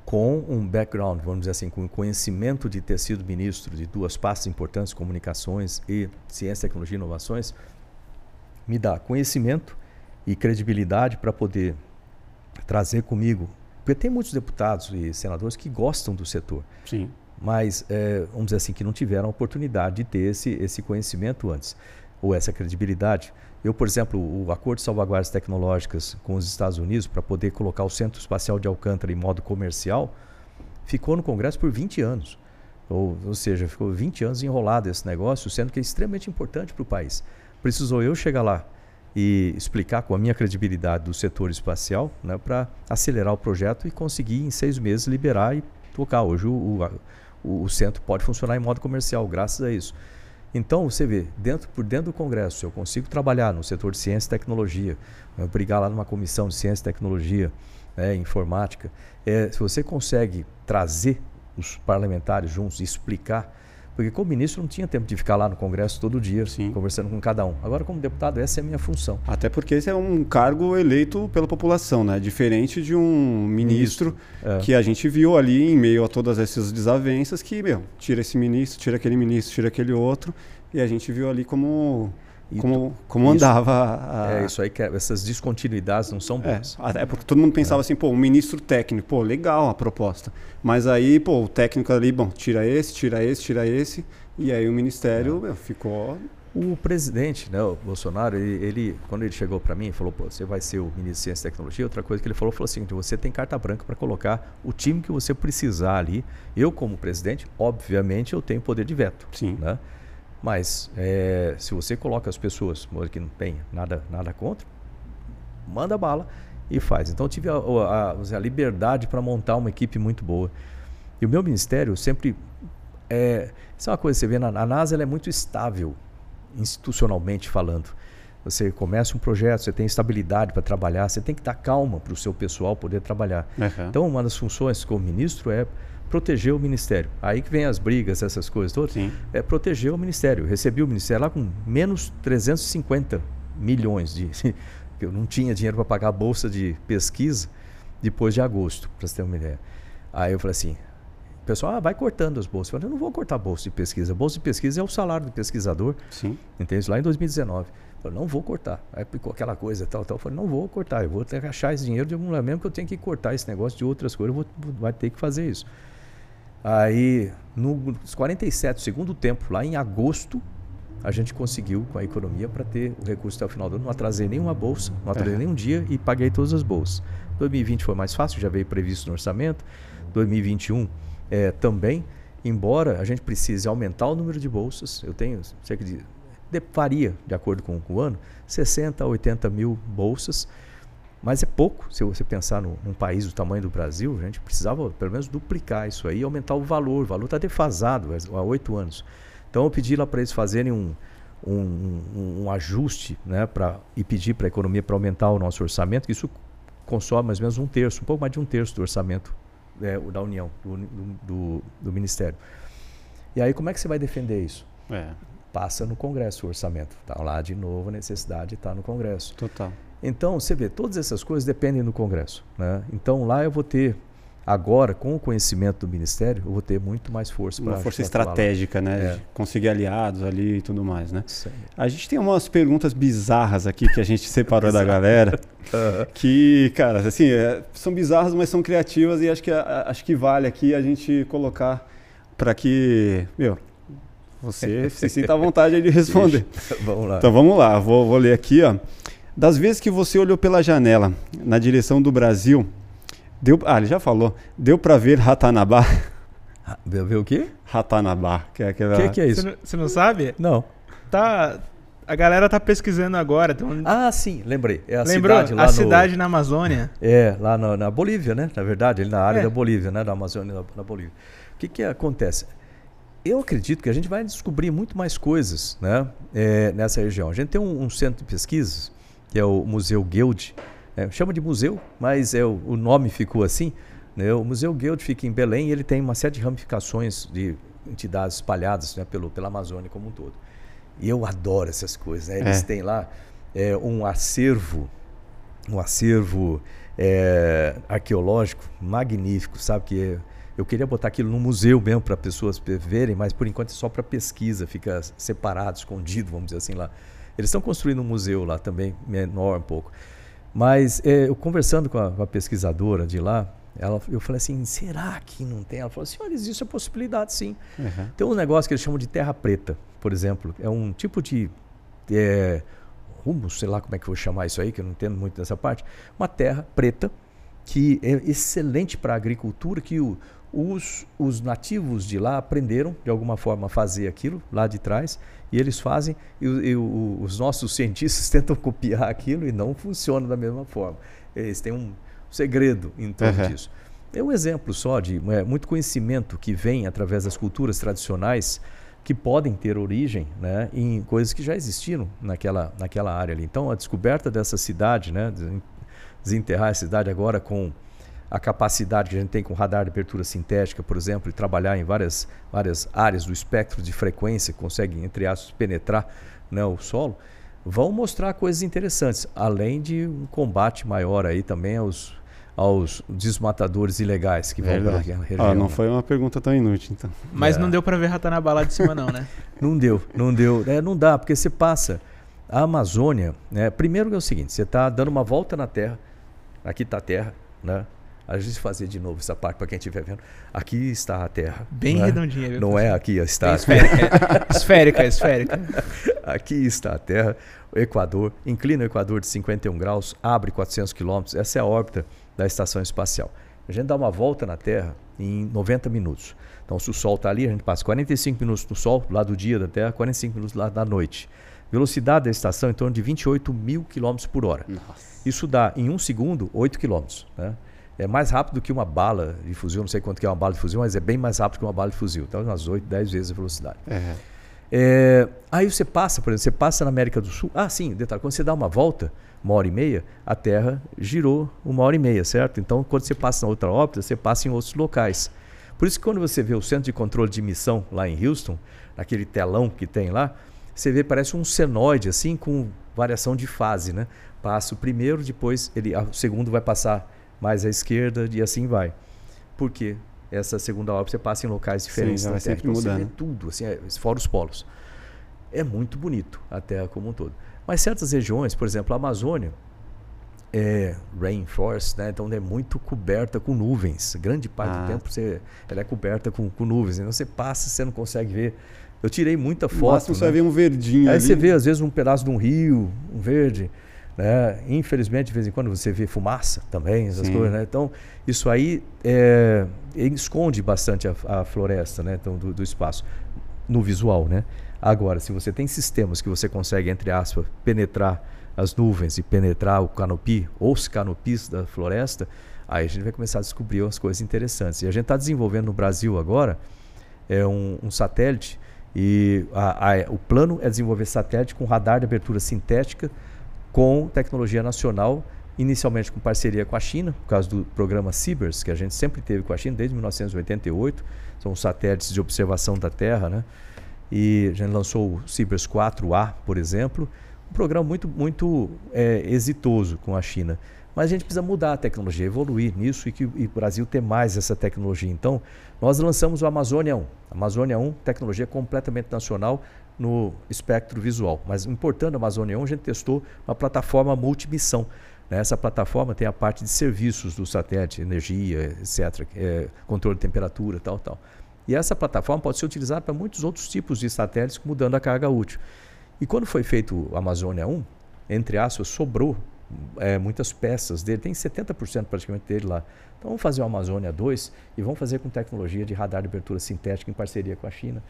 com um background, vamos dizer assim, com conhecimento de ter sido ministro de duas pastas importantes, comunicações e ciência, tecnologia e inovações, me dá conhecimento e credibilidade para poder trazer comigo. Porque tem muitos deputados e senadores que gostam do setor. Sim. Mas, é, vamos dizer assim, que não tiveram a oportunidade de ter esse, esse conhecimento antes, ou essa credibilidade. Eu, por exemplo, o acordo de salvaguardas tecnológicas com os Estados Unidos para poder colocar o Centro Espacial de Alcântara em modo comercial ficou no Congresso por 20 anos. Ou, ou seja, ficou 20 anos enrolado esse negócio, sendo que é extremamente importante para o país. Precisou eu chegar lá e explicar com a minha credibilidade do setor espacial né, para acelerar o projeto e conseguir em seis meses liberar e tocar. Hoje o, o, o centro pode funcionar em modo comercial, graças a isso. Então, você vê, dentro, por dentro do Congresso, eu consigo trabalhar no setor de ciência e tecnologia, brigar lá numa comissão de ciência e tecnologia, né, informática. É, se você consegue trazer os parlamentares juntos e explicar. Porque como ministro não tinha tempo de ficar lá no Congresso todo dia, Sim. conversando com cada um. Agora, como deputado, essa é a minha função. Até porque esse é um cargo eleito pela população, né? Diferente de um ministro é. que a gente viu ali em meio a todas essas desavenças que, meu, tira esse ministro, tira aquele ministro, tira aquele outro. E a gente viu ali como como, como isso, andava. A... É isso aí, que é, essas descontinuidades não são boas. É, porque todo mundo pensava é. assim, pô, um ministro técnico, pô, legal a proposta. Mas aí, pô, o técnico ali, bom, tira esse, tira esse, tira esse. E aí o ministério é. meu, ficou. O presidente, né, o Bolsonaro, ele, ele quando ele chegou para mim, falou: Pô, você vai ser o ministro de Ciência e Tecnologia. Outra coisa que ele falou, falou assim: você tem carta branca para colocar o time que você precisar ali. Eu, como presidente, obviamente, eu tenho poder de veto. Sim. Né? Mas é, se você coloca as pessoas que não tem nada, nada contra, manda bala e faz. Então eu tive a, a, a liberdade para montar uma equipe muito boa. E o meu ministério sempre. É, isso é uma coisa que você vê, na, a NASA é muito estável, institucionalmente falando. Você começa um projeto, você tem estabilidade para trabalhar, você tem que dar calma para o seu pessoal poder trabalhar. Uhum. Então, uma das funções como ministro é proteger o ministério. Aí que vem as brigas, essas coisas todas. Sim. É proteger o ministério. Eu recebi o ministério lá com menos 350 milhões de. Eu não tinha dinheiro para pagar a bolsa de pesquisa depois de agosto, para você ter uma ideia. Aí eu falei assim: o pessoal ah, vai cortando as bolsas. Eu falei: eu não vou cortar a bolsa de pesquisa. A bolsa de pesquisa é o salário do pesquisador. Sim. Entende? Lá em 2019. Eu falei, não vou cortar. Aí ficou aquela coisa tal, tal. Eu falei, não vou cortar. Eu vou ter que achar esse dinheiro de algum lugar mesmo que eu tenho que cortar esse negócio de outras coisas. Eu vou, vai ter que fazer isso. Aí, nos 47, segundo tempo, lá em agosto, a gente conseguiu com a economia para ter o recurso até o final do ano. Não atrasei nenhuma bolsa, não atrasei é. nenhum dia e paguei todas as bolsas. 2020 foi mais fácil, já veio previsto no orçamento. 2021 é, também, embora a gente precise aumentar o número de bolsas, eu tenho cerca de, de varia de acordo com, com o ano, 60 a 80 mil bolsas. Mas é pouco, se você pensar no, num país do tamanho do Brasil, a gente precisava pelo menos duplicar isso aí e aumentar o valor. O valor está defasado há oito anos. Então eu pedi lá para eles fazerem um, um, um, um ajuste né, pra, e pedir para a economia para aumentar o nosso orçamento, que isso consome mais ou menos um terço, um pouco mais de um terço do orçamento é, da União, do, do, do, Ministério. E aí como é que você vai defender isso? É. Passa no Congresso o orçamento. Está lá de novo a necessidade está no Congresso. Total. Então, você vê, todas essas coisas dependem do Congresso. Né? Então, lá eu vou ter, agora, com o conhecimento do Ministério, eu vou ter muito mais força para. Uma força estratégica, né? É. Conseguir aliados ali e tudo mais, né? Sim. A gente tem umas perguntas bizarras aqui que a gente separou da galera. que, cara, assim, é, são bizarras, mas são criativas e acho que, a, acho que vale aqui a gente colocar para que, meu, você se sinta à vontade de responder. vamos lá. Então vamos lá, vou, vou ler aqui, ó. Das vezes que você olhou pela janela na direção do Brasil, deu, ah, ele já falou, deu para ver Ratanabá? Deu ver o quê? Ratanabá, que é aquela. O que, que, é isso? Você não, você não, sabe? Não. Tá. A galera tá pesquisando agora. Um... Ah, sim, lembrei. É a Lembrou? cidade lá a no... cidade na Amazônia. É, lá no, na Bolívia, né? Na verdade, ali na área é. da Bolívia, né? Da Amazônia, na, na Bolívia. O que que acontece? Eu acredito que a gente vai descobrir muito mais coisas né, é, nessa região. A gente tem um, um centro de pesquisas que é o Museu Guild. É, chama de museu, mas é, o, o nome ficou assim. Né? O Museu Guild fica em Belém e ele tem uma série de ramificações de entidades espalhadas né, pelo, pela Amazônia como um todo. E eu adoro essas coisas. Né? Eles é. têm lá é, um acervo, um acervo é, arqueológico magnífico, sabe? Que eu queria botar aquilo no museu mesmo para pessoas verem, mas por enquanto é só para pesquisa, fica separado, escondido, vamos dizer assim lá. Eles estão construindo um museu lá também, menor um pouco. Mas é, eu conversando com a, com a, pesquisadora de lá, ela, eu falei assim, será que não tem? Ela falou assim, olha, existe a possibilidade sim. Uhum. Tem um negócio que eles chamam de terra preta, por exemplo. É um tipo de é, humus, sei lá como é que eu vou chamar isso aí, que eu não entendo muito dessa parte. Uma terra preta que é excelente para a agricultura, que o, os, os nativos de lá aprenderam de alguma forma a fazer aquilo lá de trás e eles fazem e, e o, os nossos cientistas tentam copiar aquilo e não funciona da mesma forma. Eles têm um segredo em torno uhum. disso. É um exemplo só de é, muito conhecimento que vem através das culturas tradicionais que podem ter origem né, em coisas que já existiram naquela, naquela área ali. Então, a descoberta dessa cidade, né, desenterrar a cidade agora com a capacidade que a gente tem com radar de abertura sintética, por exemplo, e trabalhar em várias, várias áreas do espectro de frequência, consegue, entre aspas, penetrar né, o solo, vão mostrar coisas interessantes, além de um combate maior aí também aos, aos desmatadores ilegais que vão para aquela região. Ah, não foi uma pergunta tão inútil, então. Mas é. não deu para ver Ratanabala de cima não, né? não deu, não deu. É, não dá, porque você passa a Amazônia, né? Primeiro é o seguinte, você está dando uma volta na Terra, aqui está a Terra, né? A gente fazer de novo essa parte para quem estiver vendo. Aqui está a Terra. Bem não é? redondinha. Viu, não é aqui está. Esférica, esférica, esférica. Aqui está a Terra, o Equador, inclina o Equador de 51 graus, abre 400 quilômetros. Essa é a órbita da estação espacial. A gente dá uma volta na Terra em 90 minutos. Então, se o Sol está ali, a gente passa 45 minutos no Sol, lá do dia da Terra, 45 minutos lá da noite. Velocidade da estação em torno de 28 mil quilômetros por hora. Nossa. Isso dá, em um segundo, 8 quilômetros. Né? É mais rápido que uma bala de fuzil, não sei quanto que é uma bala de fuzil, mas é bem mais rápido que uma bala de fuzil. Então, umas 8, 10 vezes a velocidade. É. É, aí você passa, por exemplo, você passa na América do Sul. Ah, sim, detalhe, quando você dá uma volta, uma hora e meia, a Terra girou uma hora e meia, certo? Então, quando você passa na outra órbita, você passa em outros locais. Por isso que quando você vê o centro de controle de missão lá em Houston, aquele telão que tem lá, você vê parece um senoide assim com variação de fase, né? Passa o primeiro, depois ele, o segundo vai passar mais à esquerda e assim vai. Por quê? Essa segunda órbita você passa em locais diferentes Sim, na Terra. Então você vê tudo, assim, é, fora os polos. É muito bonito a Terra como um todo. Mas certas regiões, por exemplo, a Amazônia, é rainforest, né? então é muito coberta com nuvens. Grande parte ah. do tempo você, ela é coberta com, com nuvens. Então você passa, você não consegue ver. Eu tirei muita foto. Né? você vai ver um verdinho. Aí ali. você vê às vezes um pedaço de um rio, um verde. Né? Infelizmente, de vez em quando você vê fumaça também, essas Sim. coisas. Né? Então isso aí é, esconde bastante a, a floresta, né? então, do, do espaço no visual, né? Agora, se você tem sistemas que você consegue, entre aspas, penetrar as nuvens e penetrar o canopi ou os canopis da floresta, aí a gente vai começar a descobrir umas coisas interessantes. E a gente está desenvolvendo no Brasil agora é um, um satélite e a, a, o plano é desenvolver satélite com radar de abertura sintética com tecnologia nacional, inicialmente com parceria com a China, por causa do programa CIBERS, que a gente sempre teve com a China desde 1988. São satélites de observação da Terra, né? e a gente lançou o Cibers 4A, por exemplo, um programa muito, muito é, exitoso com a China. Mas a gente precisa mudar a tecnologia, evoluir nisso e que e o Brasil ter mais essa tecnologia. Então, nós lançamos o Amazônia 1. Amazônia 1, tecnologia completamente nacional no espectro visual. Mas importando a Amazônia 1, a gente testou uma plataforma multimissão. Né? Essa plataforma tem a parte de serviços do satélite, energia, etc., é, controle de temperatura, tal, tal. E essa plataforma pode ser utilizada para muitos outros tipos de satélites, mudando a carga útil. E quando foi feito o Amazônia 1, entre aspas, sobrou é, muitas peças dele, tem 70% praticamente dele lá. Então vamos fazer o Amazônia 2 e vamos fazer com tecnologia de radar de abertura sintética em parceria com a China.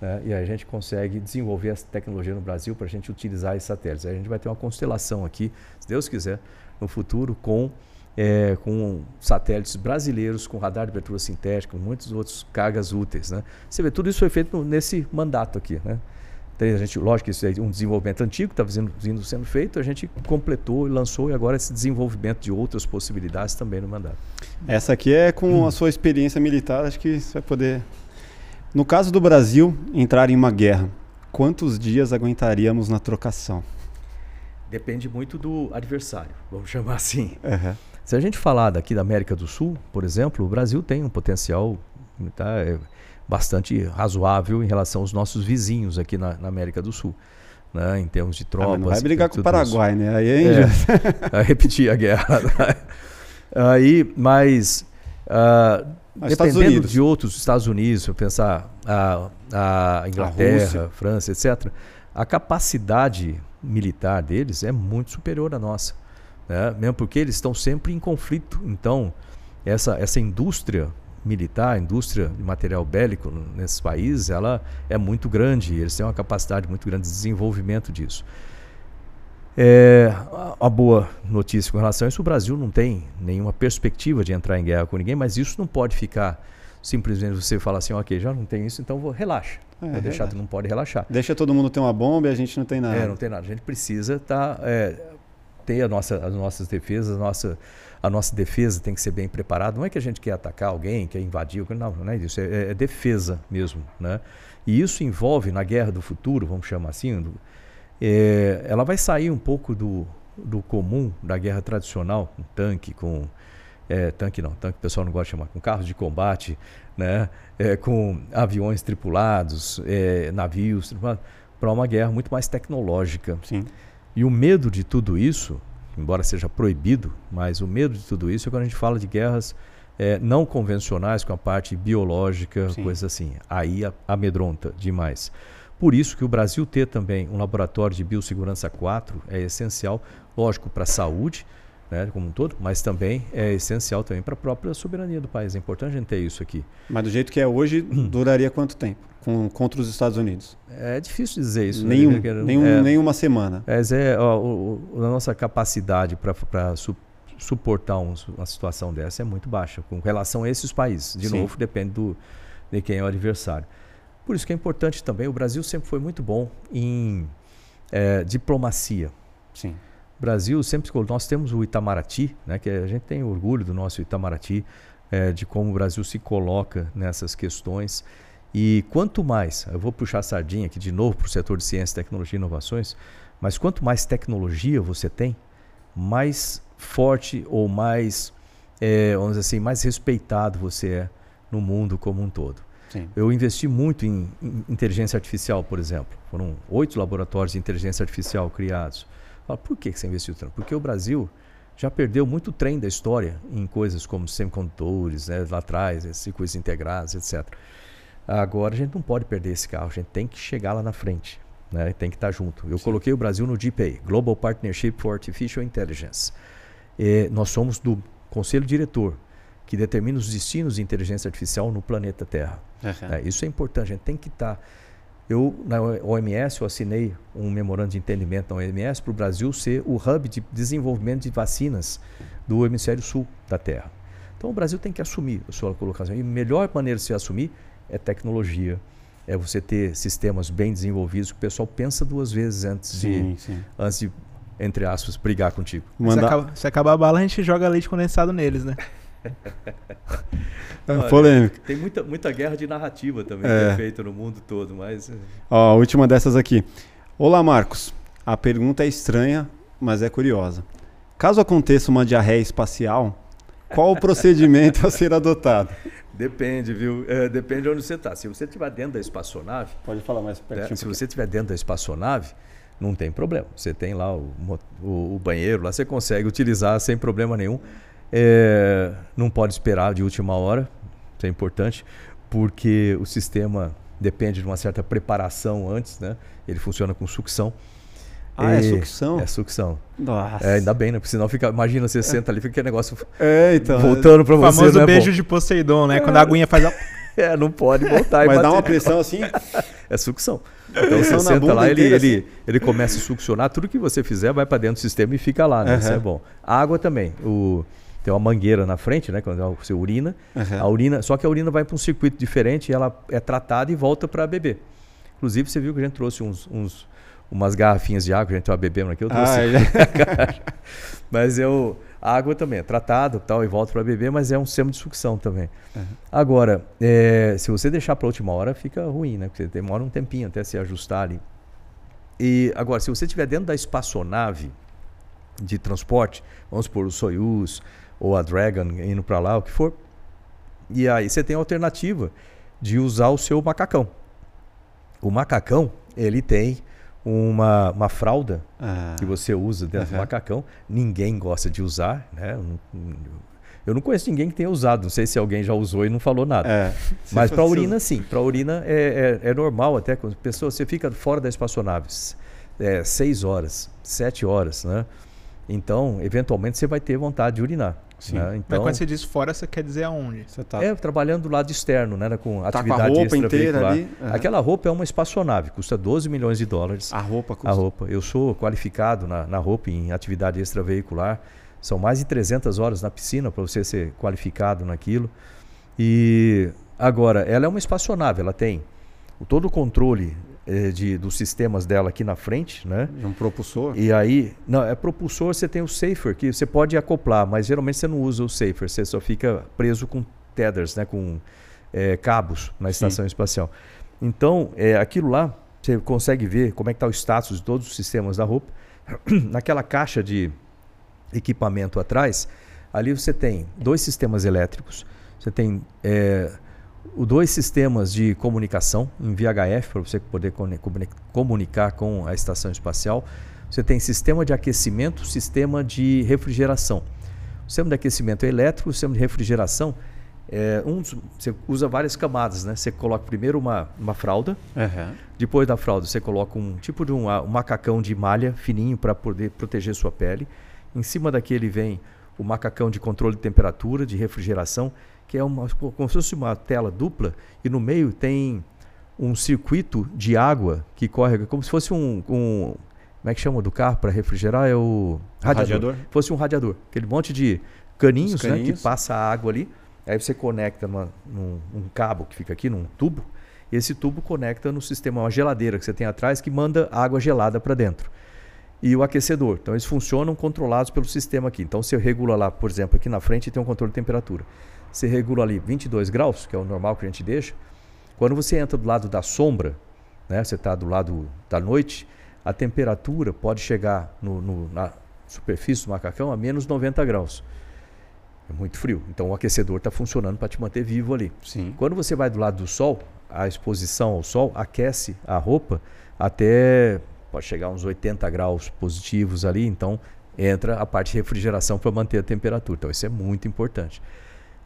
Né? E a gente consegue desenvolver essa tecnologia no Brasil para a gente utilizar esses satélites. Aí a gente vai ter uma constelação aqui, se Deus quiser, no futuro, com é, com satélites brasileiros, com radar de abertura sintética, com muitos outros cargas úteis. Né? Você vê, tudo isso foi feito nesse mandato aqui. Né? Então, a gente, lógico que isso é um desenvolvimento antigo, estava vindo sendo feito, a gente completou e lançou, e agora esse desenvolvimento de outras possibilidades também no mandato. Essa aqui é com hum. a sua experiência militar, acho que você vai poder. No caso do Brasil entrar em uma guerra, quantos dias aguentaríamos na trocação? Depende muito do adversário, vamos chamar assim. Uhum. Se a gente falar daqui da América do Sul, por exemplo, o Brasil tem um potencial tá, é, bastante razoável em relação aos nossos vizinhos aqui na, na América do Sul. Né, em termos de tropas. Ah, não vai brigar com o Paraguai, isso. né? Aí é, é repetir a guerra. Aí, mas uh, dependendo de outros Estados Unidos, se eu pensar a, a Inglaterra, a França, etc., a capacidade militar deles é muito superior à nossa né? mesmo porque eles estão sempre em conflito. Então, essa, essa indústria militar, a indústria de material bélico nesses países, ela é muito grande, eles têm uma capacidade muito grande de desenvolvimento disso. É, a boa notícia com relação a isso, o Brasil não tem nenhuma perspectiva de entrar em guerra com ninguém, mas isso não pode ficar simplesmente você falar assim, ok, já não tem isso, então vou, relaxa. É, vou deixar, tu não pode relaxar. Deixa todo mundo ter uma bomba e a gente não tem nada. É, não tem nada. A gente precisa tá, é, ter a nossa, as nossas defesas, a nossa, a nossa defesa tem que ser bem preparada. Não é que a gente quer atacar alguém, quer invadir, não, não é isso, é, é defesa mesmo. Né? E isso envolve, na guerra do futuro, vamos chamar assim, do, é, ela vai sair um pouco do, do comum da guerra tradicional, com tanque, com. É, tanque não, tanque o pessoal não gosta de chamar, com carros de combate, né? É, com aviões tripulados, é, navios tripulados, para uma guerra muito mais tecnológica. Sim. E o medo de tudo isso, embora seja proibido, mas o medo de tudo isso é quando a gente fala de guerras é, não convencionais, com a parte biológica, Sim. coisas assim. Aí amedronta demais. Por isso que o Brasil ter também um laboratório de biossegurança 4 é essencial, lógico, para a saúde, né, como um todo, mas também é essencial também para a própria soberania do país. É importante a gente ter isso aqui. Mas do jeito que é hoje, duraria quanto tempo com, contra os Estados Unidos? É difícil dizer isso. Né? Nenhum, né? nenhum, é, nenhuma semana. É, é ó, o, o, a nossa capacidade para su, suportar um, uma situação dessa é muito baixa com relação a esses países. De Sim. novo, depende do, de quem é o adversário. Por isso que é importante também, o Brasil sempre foi muito bom em é, diplomacia. Sim. O Brasil sempre nós temos o Itamaraty, né, que a gente tem orgulho do nosso Itamaraty, é, de como o Brasil se coloca nessas questões. E quanto mais, eu vou puxar a sardinha aqui de novo para o setor de ciência, tecnologia e inovações, mas quanto mais tecnologia você tem, mais forte ou mais, é, vamos dizer assim, mais respeitado você é no mundo como um todo. Sim. Eu investi muito em, em, inteligência artificial, por exemplo. Foram oito laboratórios de inteligência artificial criados. Fala, por que você investiu tanto? Porque o Brasil já perdeu muito trem da história em coisas como semicondutores, né, lá atrás, circuitos integrados, etc. Agora a gente não pode perder esse carro, a gente tem que chegar lá na frente, né, tem que estar junto. Eu Sim. coloquei o Brasil no GPA, Global Partnership for Artificial Intelligence. E nós somos do conselho diretor que determina os destinos de inteligência artificial no planeta Terra. Uhum. É, isso é importante, a gente tem que estar. Tá... Eu, na OMS, eu assinei um memorando de entendimento na OMS para o Brasil ser o hub de desenvolvimento de vacinas do hemisfério sul da Terra. Então o Brasil tem que assumir a sua colocação. E a melhor maneira de se assumir é tecnologia, é você ter sistemas bem desenvolvidos que o pessoal pensa duas vezes antes, sim, de, sim. antes de, entre aspas, brigar contigo. Se, acaba, se acabar a bala, a gente joga leite condensado neles, né? É Olha, polêmica. Tem muita, muita guerra de narrativa também é. é feita no mundo todo, mas. É. Ó, a última dessas aqui. Olá, Marcos. A pergunta é estranha, mas é curiosa. Caso aconteça uma diarreia espacial, qual o procedimento a ser adotado? Depende, viu? É, depende de onde você está. Se você estiver dentro da espaçonave. Pode falar mais pertinho. Né? Se você estiver dentro da espaçonave, não tem problema. Você tem lá o, o, o banheiro, lá você consegue utilizar sem problema nenhum. É, não pode esperar de última hora, isso é importante, porque o sistema depende de uma certa preparação antes, né? Ele funciona com sucção. Ah, é sucção? É sucção. Nossa. É, ainda bem, né? Porque senão fica, imagina, você é. senta ali, fica aquele negócio é, então, voltando para você. O famoso né, beijo de Poseidon, né? Quando a aguinha faz a... É, não pode voltar Mas dá uma pressão assim? é sucção. Então você senta lá, ele, ele, assim. ele começa a succionar, tudo que você fizer vai para dentro do sistema e fica lá, né? Uhum. Isso é bom. A água também. O tem uma mangueira na frente, né? Quando você urina. Uhum. A urina, só que a urina vai para um circuito diferente e ela é tratada e volta para beber. Inclusive, você viu que a gente trouxe uns, uns umas garrafinhas de água, a gente estava bebendo aqui, eu trouxe. Ah, mas eu, a água também é tratada tal, e volta para beber, mas é um sistema de sucção também. Uhum. Agora, é, se você deixar para a última hora, fica ruim, né? Porque demora um tempinho até se ajustar ali. E agora, se você estiver dentro da espaçonave de transporte, vamos supor o Soyuz, ou a Dragon indo para lá, o que for. E aí você tem a alternativa de usar o seu macacão. O macacão, ele tem uma, uma fralda ah. que você usa dentro uhum. do macacão. Ninguém gosta de usar, né? Eu não conheço ninguém que tenha usado. Não sei se alguém já usou e não falou nada. É, Mas para urina, sim. Para urina é, é, é, normal até. Quando pessoa, você fica fora da espaçonave é, horas, sete horas, né? Então, eventualmente, você vai ter vontade de urinar. Né? Então, Mas quando você diz fora, você quer dizer aonde? Você tá... É, trabalhando do lado externo, né? Com tá atividade com a roupa inteira ali. Uhum. Aquela roupa é uma espaçonave, custa 12 milhões de dólares. A roupa custa? A roupa. Eu sou qualificado na, na roupa em atividade extraveicular. São mais de 300 horas na piscina para você ser qualificado naquilo. E agora, ela é uma espaçonave, ela tem todo o controle de, dos sistemas dela aqui na frente, né? De um propulsor. E aí, não, é propulsor, você tem o safer, que você pode acoplar, mas geralmente você não usa o safer, você só fica preso com tethers, né? Com é, cabos na estação Sim. espacial. Então, é, aquilo lá, você consegue ver como é que está o status de todos os sistemas da roupa. Naquela caixa de equipamento atrás, ali você tem dois sistemas elétricos, você tem é, dois sistemas de comunicação em VHF para você poder comunicar com a estação espacial. Você tem sistema de aquecimento, sistema de refrigeração. O sistema de aquecimento é elétrico, o sistema de refrigeração é um, você usa várias camadas, né? Você coloca primeiro uma, uma fralda, uhum. depois da fralda você coloca um tipo de um, um macacão de malha fininho para poder proteger sua pele. Em cima daquele vem o macacão de controle de temperatura, de refrigeração que é uma, como se fosse uma tela dupla, e no meio tem um circuito de água que corre, como se fosse um, um como é que chama do carro para refrigerar? É o radiador. radiador. Fosse um radiador. Aquele monte de caninhos, caninhos. Né, que passa a água ali. Aí você conecta numa, num um cabo que fica aqui, num tubo. E esse tubo conecta no sistema, uma geladeira que você tem atrás que manda água gelada para dentro. E o aquecedor. Então eles funcionam controlados pelo sistema aqui. Então você regula lá, por exemplo, aqui na frente tem um controle de temperatura você regula ali 22 graus, que é o normal que a gente deixa. Quando você entra do lado da sombra, né, você está do lado da noite, a temperatura pode chegar no, no, na superfície do macacão a menos 90 graus. É muito frio. Então o aquecedor está funcionando para te manter vivo ali. Sim. Quando você vai do lado do sol, a exposição ao sol aquece a roupa até pode chegar a uns 80 graus positivos ali. Então entra a parte de refrigeração para manter a temperatura. Então isso é muito importante.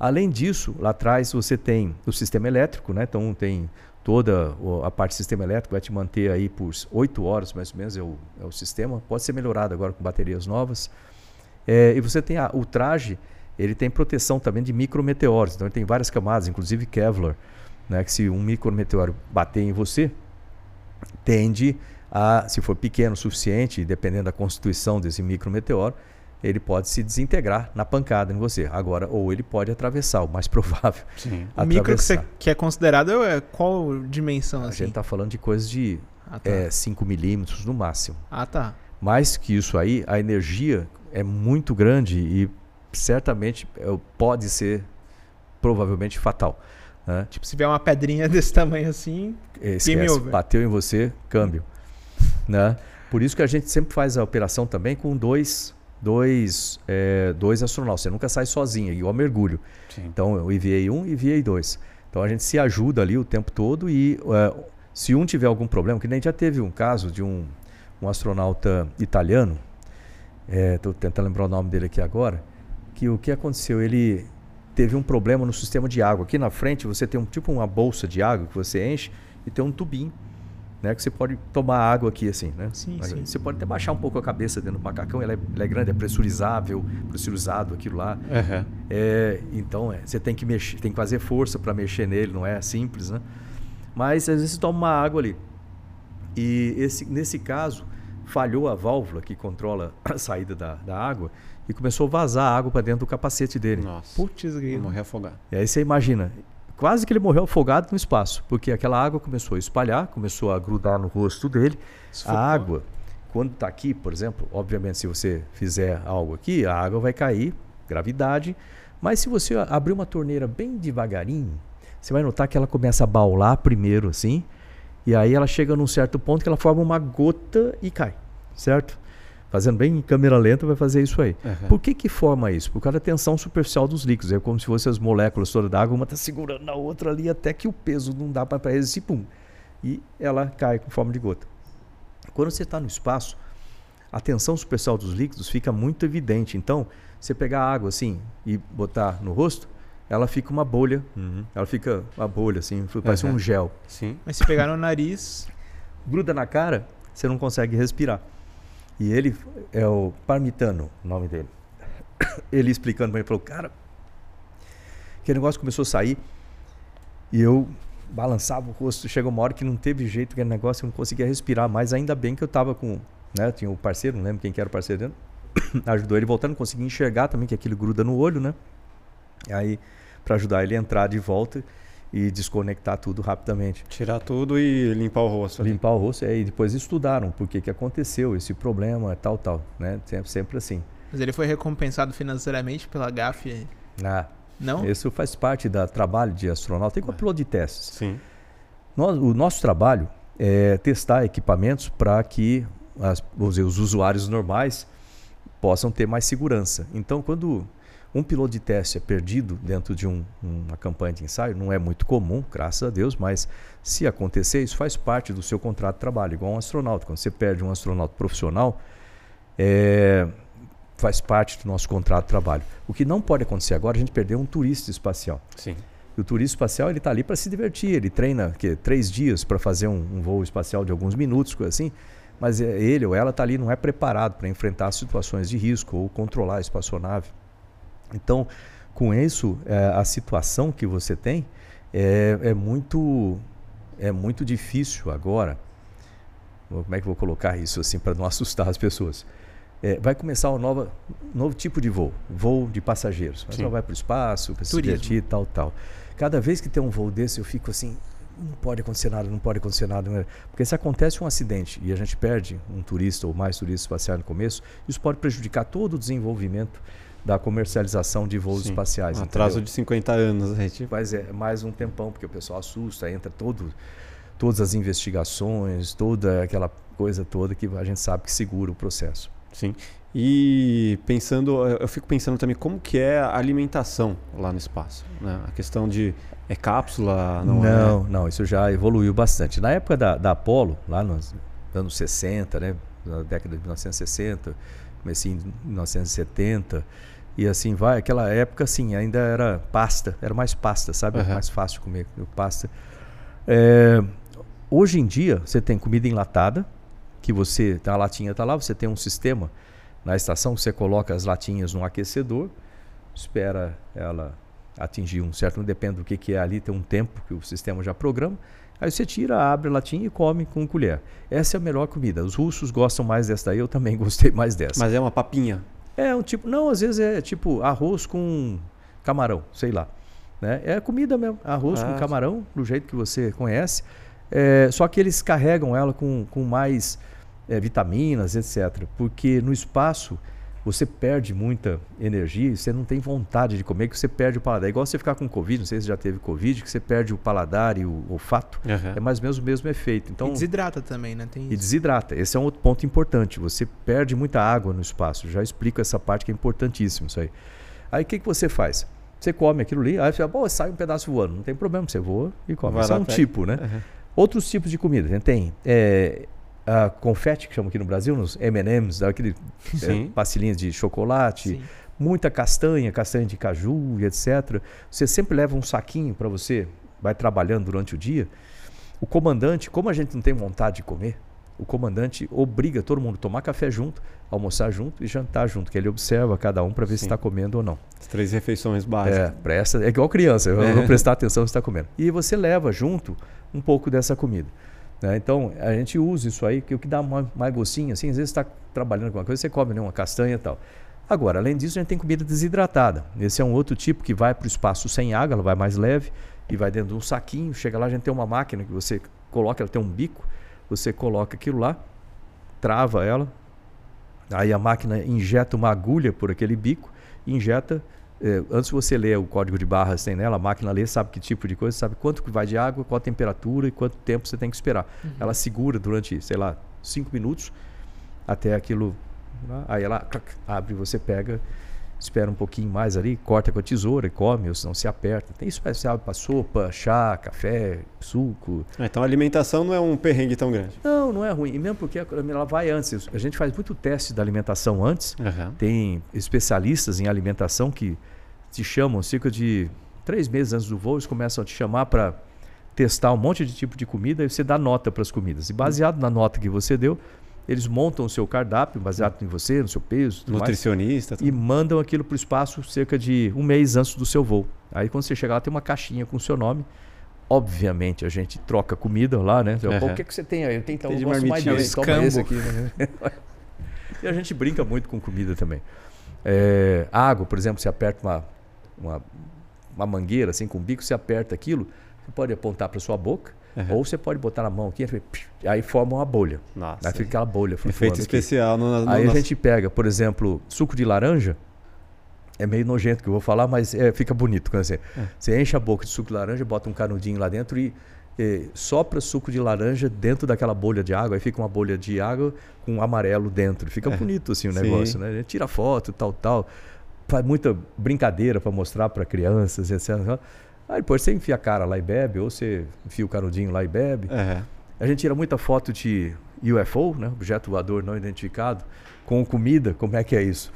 Além disso, lá atrás você tem o sistema elétrico, né? Então tem toda a parte do sistema elétrico, vai te manter aí por 8 horas mais ou menos, é o, é o sistema. Pode ser melhorado agora com baterias novas. É, e você tem a, o traje, ele tem proteção também de micrometeoros, então ele tem várias camadas, inclusive Kevlar, né? Que se um micrometeoro bater em você, tende a, se for pequeno o suficiente, dependendo da constituição desse micrometeoro, ele pode se desintegrar na pancada em você. Agora, ou ele pode atravessar, o mais provável. Sim. O micro que, você, que é considerado é qual dimensão? A assim? gente está falando de coisas de ah, tá. é, 5 milímetros no máximo. Ah, tá. Mais que isso aí, a energia é muito grande e certamente é, pode ser provavelmente fatal. Né? Tipo, se vier uma pedrinha desse tamanho assim, Esquece, bateu em você, câmbio. né? Por isso que a gente sempre faz a operação também com dois dois, é, dois astronautas. Você nunca sai sozinho, igual mergulho. Sim. Então, eu enviei um e enviei dois. Então, a gente se ajuda ali o tempo todo e é, se um tiver algum problema, que nem já teve um caso de um, um astronauta italiano, estou é, tentando lembrar o nome dele aqui agora, que o que aconteceu? Ele teve um problema no sistema de água. Aqui na frente você tem um tipo uma bolsa de água que você enche e tem um tubinho né? Que você pode tomar água aqui, assim, né? Sim, sim. Você pode até baixar um pouco a cabeça dentro do macacão, ela é, ela é grande, é pressurizável, pressurizado aquilo lá. Uhum. É, então, é, você tem que mexer, tem que fazer força para mexer nele, não é simples, né? Mas às vezes você toma uma água ali. E esse, nesse caso, falhou a válvula que controla a saída da, da água e começou a vazar água para dentro do capacete dele. Nossa. Putz, morrer afogado. E aí você imagina, quase que ele morreu afogado no espaço, porque aquela água começou a espalhar, começou a grudar no rosto dele. A água, quando está aqui, por exemplo, obviamente se você fizer algo aqui, a água vai cair, gravidade, mas se você abrir uma torneira bem devagarinho, você vai notar que ela começa a baular primeiro assim, e aí ela chega num certo ponto que ela forma uma gota e cai, certo? Fazendo bem em câmera lenta, vai fazer isso aí. Uhum. Por que que forma isso? Por causa da tensão superficial dos líquidos. É como se fossem as moléculas todas da água, uma está segurando a outra ali até que o peso não dá para resistir, pum. E ela cai com forma de gota. Quando você está no espaço, a tensão superficial dos líquidos fica muito evidente. Então, você pegar a água assim e botar no rosto, ela fica uma bolha. Uhum. Ela fica uma bolha, assim, parece uhum. um gel. Sim. Mas se pegar no nariz. Gruda na cara, você não consegue respirar. E ele é o Parmitano, o nome dele. ele explicando para mim, falou, cara, aquele negócio começou a sair e eu balançava o rosto, chegou uma hora que não teve jeito aquele negócio, eu não conseguia respirar mais, ainda bem que eu tava com, né, tinha o um parceiro, não lembro quem que era o parceiro dentro, ajudou ele voltando, consegui enxergar também que aquilo gruda no olho, né? Aí para ajudar ele a entrar de volta e desconectar tudo rapidamente. Tirar tudo e limpar o rosto. Ali. Limpar o rosto, é, e depois estudaram por que que aconteceu esse problema, tal, tal, né? Sempre, sempre assim. Mas ele foi recompensado financeiramente pela GAF? Ah, não? Isso faz parte do trabalho de astronauta, igual piloto de testes. Sim. Nós, o nosso trabalho é testar equipamentos para que as, dizer, os usuários normais possam ter mais segurança. Então, quando um piloto de teste é perdido dentro de um, uma campanha de ensaio, não é muito comum, graças a Deus, mas se acontecer, isso faz parte do seu contrato de trabalho, igual um astronauta. Quando você perde um astronauta profissional, é, faz parte do nosso contrato de trabalho. O que não pode acontecer agora, a gente perder um turista espacial. Sim. E o turista espacial ele está ali para se divertir, ele treina que, três dias para fazer um, um, voo espacial de alguns minutos, coisa assim, mas é, ele ou ela está ali, não é preparado para enfrentar situações de risco ou controlar a espaçonave. Então, com isso, é, a situação que você tem é, é, muito é muito difícil agora. Como é que eu vou colocar isso assim para não assustar as pessoas? É, vai começar um nova, novo tipo de voo, voo de passageiros. Mas vai para o espaço, para se divertir, tal, tal. Cada vez que tem um voo desse, eu fico assim, não pode acontecer nada, não pode acontecer nada. Né? Porque se acontece um acidente e a gente perde um turista ou mais turistas espaciais no começo, isso pode prejudicar todo o desenvolvimento da comercialização de voos Sim, espaciais. Um atraso entendeu? de 50 anos. Né? Tipo. Mas é mais um tempão, porque o pessoal assusta, entra todo, todas as investigações, toda aquela coisa toda que a gente sabe que segura o processo. Sim. E pensando, eu fico pensando também como que é a alimentação lá no espaço. Né? A questão de é cápsula, não, não é? Não, isso já evoluiu bastante. Na época da, da Apollo, lá nos anos 60, né? na década de 1960, comecei em 1970, e assim vai. Aquela época, assim, ainda era pasta, era mais pasta, sabe? Uhum. Mais fácil comer pasta. É, hoje em dia, você tem comida enlatada, que você, a latinha está lá, você tem um sistema na estação você coloca as latinhas no aquecedor, espera ela atingir um certo, não depende do que, que é ali, tem um tempo que o sistema já programa. Aí você tira, abre a latinha e come com colher. Essa é a melhor comida. Os russos gostam mais dessa daí, eu também gostei mais dessa. Mas é uma papinha? É um tipo, não, às vezes é tipo arroz com camarão, sei lá. Né? É comida mesmo, arroz ah, com camarão, do jeito que você conhece. É, só que eles carregam ela com, com mais é, vitaminas, etc. Porque no espaço você perde muita energia e você não tem vontade de comer, que você perde o paladar. É igual você ficar com Covid, não sei se já teve Covid, que você perde o paladar e o olfato. Uhum. É mais ou menos o mesmo efeito. Então, e desidrata também, né? Tem e desidrata. Esse é um outro ponto importante. Você perde muita água no espaço. Já explico essa parte que é importantíssimo isso aí. Aí o que, que você faz? Você come aquilo ali, aí você fala, sai um pedaço voando. Não tem problema, você voa e come. Vai Isso é um pega. tipo, né? Uhum. Outros tipos de comida. A gente tem é, uh, confete, que chamam aqui no Brasil, nos M&M's, aquele é, pastilhinhas de chocolate, Sim. muita castanha, castanha de caju e etc. Você sempre leva um saquinho para você, vai trabalhando durante o dia. O comandante, como a gente não tem vontade de comer, o comandante obriga todo mundo a tomar café junto, almoçar junto e jantar junto, que ele observa cada um para ver Sim. se está comendo ou não. As três refeições básicas. É, presta, é igual criança, eu é. vou prestar atenção se está comendo. E você leva junto um pouco dessa comida. Né? Então, a gente usa isso aí, que o que dá mais, gostinho, assim, às vezes está trabalhando com uma coisa, você come né, uma castanha e tal. Agora, além disso, a gente tem comida desidratada. Esse é um outro tipo que vai para o espaço sem água, ela vai mais leve e vai dentro de um saquinho. Chega lá, a gente tem uma máquina que você coloca, ela tem um bico, você coloca aquilo lá, trava ela, aí a máquina injeta uma agulha por aquele bico, injeta antes de você ler o código de barras tem nela, a máquina lê, sabe que tipo de coisa, sabe quanto que vai de água, qual a temperatura e quanto tempo você tem que esperar. Uhum. Ela segura durante, sei lá, cinco minutos até aquilo. Né? Aí ela abre, você pega, espera um pouquinho mais ali, corta com a tesoura e come, ou senão se aperta. Tem especial para sopa, chá, café, suco. Ah, então a alimentação não é um perrengue tão grande. Não, não é ruim. E mesmo porque ela vai antes. A gente faz muito teste da alimentação antes. Uhum. Tem especialistas em alimentação que te chamam cerca de três meses antes do voo, eles começam a te chamar para testar um monte de tipo de comida e você dá nota para as comidas. E baseado na nota que você deu, eles montam o seu cardápio baseado em você, no seu peso, tudo mais, Nutricionista. e mandam aquilo para o espaço cerca de um mês antes do seu voo. Aí quando você chegar lá tem uma caixinha com o seu nome. Obviamente a gente troca comida lá, né? Aham. O que, que você tem aí? Eu tenho então, Tem eu de gosto mais marmitinha. desse, toma Escambo. esse aqui. Né? e a gente brinca muito com comida também. É, água, por exemplo, você aperta uma, uma, uma mangueira assim com o bico, você aperta aquilo, você pode apontar para sua boca, Aham. ou você pode botar na mão aqui, aí forma uma bolha. Nossa. Aí fica aquela bolha Efeito aqui. especial. No, no, Aí no- a gente pega, por exemplo, suco de laranja. É meio nojento que eu vou falar, mas é, fica bonito. Quando você, É. você enche a boca de suco de laranja, bota um canudinho lá dentro e eh, sopra suco de laranja dentro daquela bolha de água. Aí fica uma bolha de água com um amarelo dentro. Fica É. bonito assim o Sim. negócio, né? A gente tira foto, tal, tal. Faz muita brincadeira para mostrar para crianças, etc. Aí depois você enfia a cara lá e bebe, ou você enfia o canudinho lá e bebe. É. A gente tira muita foto de UFO, né? objeto voador não identificado, com comida. Como é que é isso?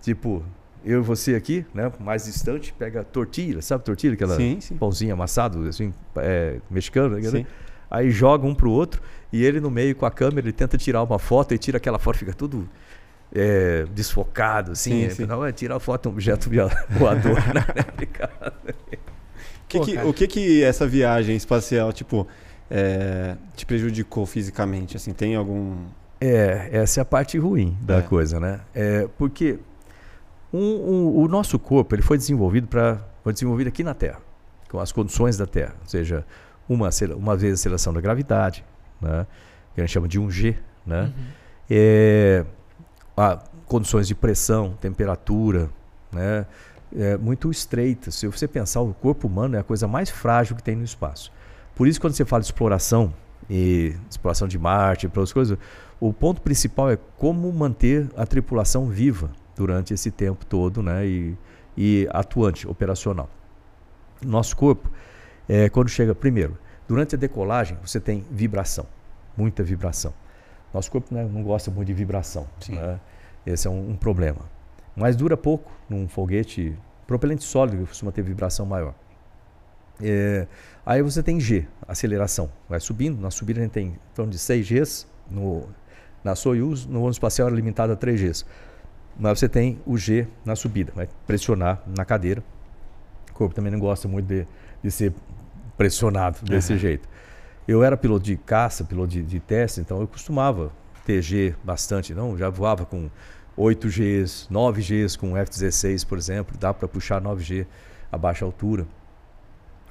Tipo, eu e você aqui, né? mais distante, pega tortilha, sabe tortilha? Aquela Sim, sim. pãozinho amassado, assim, é, mexicano. né? Sim. Aí joga um pro outro e ele no meio com a câmera, ele tenta tirar uma foto e tira aquela foto, fica tudo é, desfocado, assim. Sim, é, sim. Não, é tirar a foto de um objeto voador, né? Que Pô, que- cara. o que que essa viagem espacial, tipo, é, te prejudicou fisicamente? Assim, tem algum... É, essa é a parte ruim da É. coisa, né? É, porque um- um- o nosso corpo ele foi desenvolvido para foi desenvolvido aqui na Terra, com as condições da Terra, ou seja, uma uma vez a aceleração da gravidade, né? Que a gente chama de 1G, né? Uhum. É, a- condições de pressão, temperatura, né? É, muito estreitas. Se você pensar, o corpo humano é a coisa mais frágil que tem no espaço. Por isso, quando você fala de exploração e exploração de Marte, para outras coisas, o ponto principal é como manter a tripulação viva durante esse tempo todo, né? E, e atuante, operacional. Nosso corpo, é, quando chega primeiro, durante a decolagem, você tem vibração, muita vibração. Nosso corpo né, não gosta muito de vibração. Né? Esse é um, um problema. Mas dura pouco num foguete propelente sólido, que costuma ter vibração maior. É, aí você tem G, aceleração. Vai subindo. Na subida a gente tem em torno de 6 Gs. No, na Soyuz, no ônibus espacial era limitado a 3 Gs. Mas você tem o G na subida. Vai pressionar na cadeira. O corpo também não gosta muito de, de ser pressionado desse Aham. jeito. Eu era piloto de caça, piloto de, de teste, então eu costumava ter G bastante. Não, já voava com 8 Gs, 9 Gs com F-16, por exemplo. Dá para puxar 9G a baixa altura.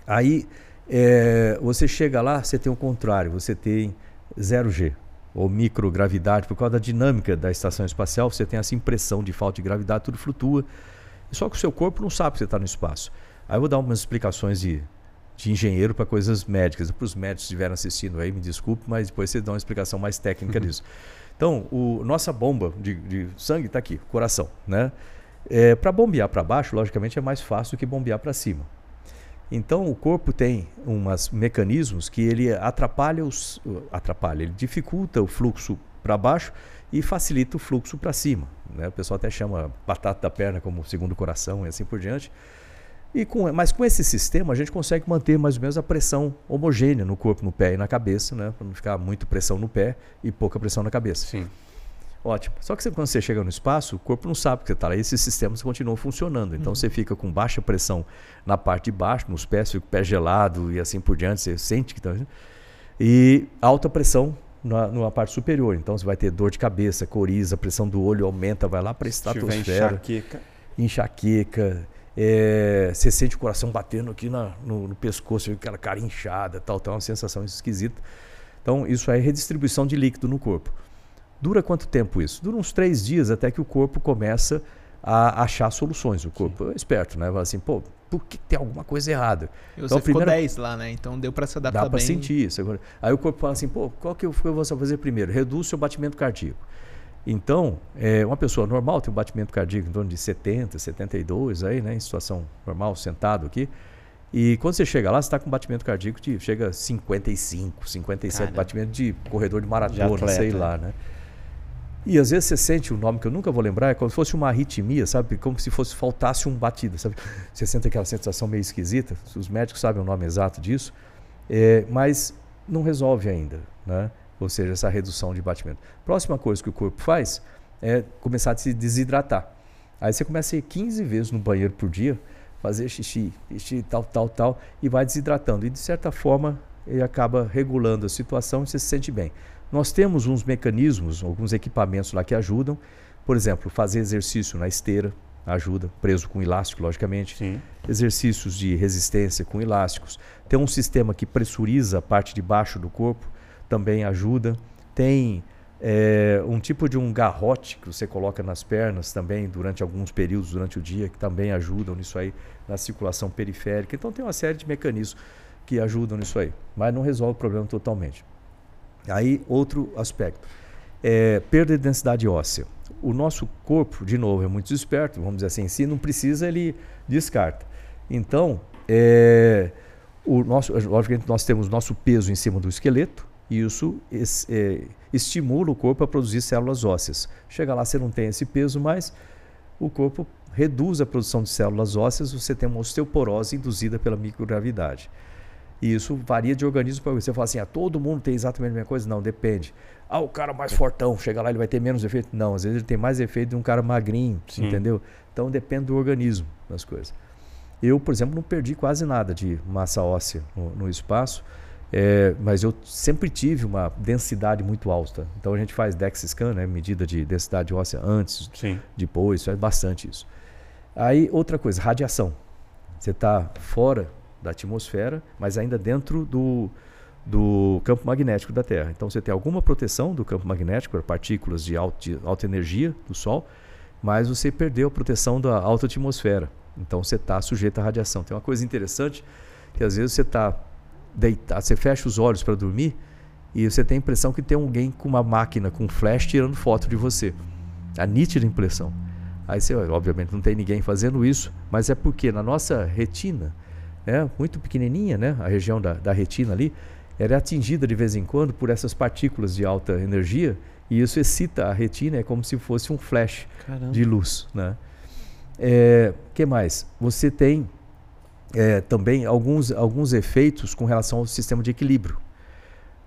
Aí é, você chega lá, você tem o contrário, você tem 0G, ou microgravidade, por causa da dinâmica da estação espacial, você tem essa impressão de falta de gravidade, tudo flutua. Só que o seu corpo não sabe que você está no espaço. Aí eu vou dar umas explicações de, de engenheiro para coisas médicas. Para os médicos que estiveram assistindo aí, me desculpe, mas depois você dá uma explicação mais técnica disso. Então, o, nossa bomba de, de sangue está aqui, coração. Né? É, para bombear para baixo, logicamente, é mais fácil do que bombear para cima. Então o corpo tem uns mecanismos que ele atrapalha os atrapalha, ele dificulta o fluxo para baixo e facilita o fluxo para cima. Né? O pessoal até chama batata da perna como segundo coração e assim por diante. E com, mas com esse sistema a gente consegue manter mais ou menos a pressão homogênea no corpo, no pé e na cabeça, né? para não ficar muito pressão no pé e pouca pressão na cabeça. Sim. Ótimo. Só que você, quando você chega no espaço, o corpo não sabe que você está lá. E esses sistemas continuam funcionando. Então você fica com baixa pressão na parte de baixo, nos pés, fica o pé gelado e assim por diante. Você sente que está. E alta pressão na, na parte superior. Então você vai ter dor de cabeça, coriza, a pressão do olho aumenta, vai lá para a Se tiver estratosfera, enxaqueca. enxaqueca. É, você sente o coração batendo aqui na- no, no pescoço, aquela cara inchada, tal, tal, uma sensação esquisita. Então, isso é redistribuição de líquido no corpo. Dura quanto tempo isso? Dura uns três dias até que o corpo começa a achar soluções. O corpo é esperto, né? Fala assim, pô, por que tem alguma coisa errada? E Então, ficou primeira- 10 lá, né? Então deu pra se adaptar Dá para bem. sentir isso. Agora, aí o corpo fala assim, pô, qual que eu, vou fazer primeiro? Reduz seu batimento cardíaco. Então, é, uma pessoa normal tem um batimento cardíaco em torno de 70, 72, aí, né, em situação normal, sentado aqui. E quando você chega lá, você está com um batimento cardíaco de chega a 55, 57, Caramba. batimento de corredor de De maratona, atleta, sei né? lá, né? E às vezes você sente um nome que eu nunca vou lembrar, é como se fosse uma arritmia, sabe? Como se fosse faltasse um batido, sabe? Você sente aquela sensação meio esquisita. Os médicos sabem o nome exato disso, é, mas não resolve ainda, né? Ou seja, essa redução de batimento. Próxima coisa que o corpo faz é começar a se desidratar. Aí você começa a ir 15 vezes no banheiro por dia, fazer xixi, xixi, tal, tal, tal, e vai desidratando. E de certa forma ele acaba regulando a situação e você se sente bem. Nós temos uns mecanismos, alguns equipamentos lá que ajudam. Por exemplo, fazer exercício na esteira ajuda, preso com elástico, logicamente. Sim. Exercícios de resistência com elásticos. Tem um sistema que pressuriza a parte de baixo do corpo, também ajuda. Tem é, um tipo de um garrote que você coloca nas pernas também durante alguns períodos durante o dia que também ajudam nisso aí na circulação periférica. Então tem uma série de mecanismos que ajudam nisso aí, mas não resolve o problema totalmente. Aí outro aspecto é perda de densidade óssea. O nosso corpo, de novo, é muito esperto, vamos dizer assim, se não precisa ele descarta. Então, é, o nosso, logicamente nós temos nosso peso em cima do esqueleto e isso é, estimula o corpo a produzir células ósseas. Chega lá, você não tem esse peso mais, o corpo reduz a produção de células ósseas, você tem uma osteoporose induzida pela microgravidade. E isso varia de organismo para organismo. Você fala assim, ah, todo mundo tem exatamente a mesma coisa? Não, depende. Ah, o cara mais fortão, chega lá ele vai ter menos efeito? Não, às vezes ele tem mais efeito de um cara magrinho, Sim. entendeu? Então depende do organismo das coisas. Eu, por exemplo, não perdi quase nada de massa óssea no, no espaço. É, mas eu sempre tive uma densidade muito alta. Então a gente faz DEX scan, né, medida de densidade óssea antes, Sim. depois, faz bastante isso. Aí outra coisa, radiação. Você está fora da atmosfera, mas ainda dentro do, do campo magnético da Terra. Então você tem alguma proteção do campo magnético para partículas de alta, de alta energia do Sol, mas você perdeu a proteção da alta atmosfera. Então você está sujeito à radiação. Tem uma coisa interessante que às vezes você está deitar, você fecha os olhos para dormir e você tem a impressão que tem alguém com uma máquina com flash tirando foto de você. A nítida impressão. Aí você, obviamente, não tem ninguém fazendo isso, mas é porque na nossa retina, é muito pequenininha, né, a região da, da retina ali, ela é atingida de vez em quando por essas partículas de alta energia e isso excita a retina, é como se fosse um flash Caramba. de luz, né? É, que mais? Você tem é, também alguns, alguns efeitos com relação ao sistema de equilíbrio.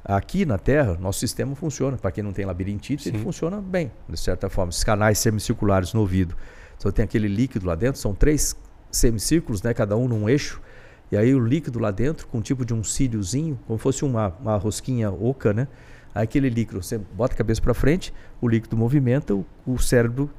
Aqui na Terra, nosso sistema funciona. Para quem não tem labirintite, Sim. ele funciona bem, de certa forma. Os canais semicirculares no ouvido. Então tem aquele líquido lá dentro, são três semicírculos, né, cada um num eixo. E aí o líquido lá dentro, com um tipo de um cíliozinho, como fosse uma, uma rosquinha oca, né? Aí aquele líquido, você bota a cabeça para frente, o líquido movimenta, o, o cérebro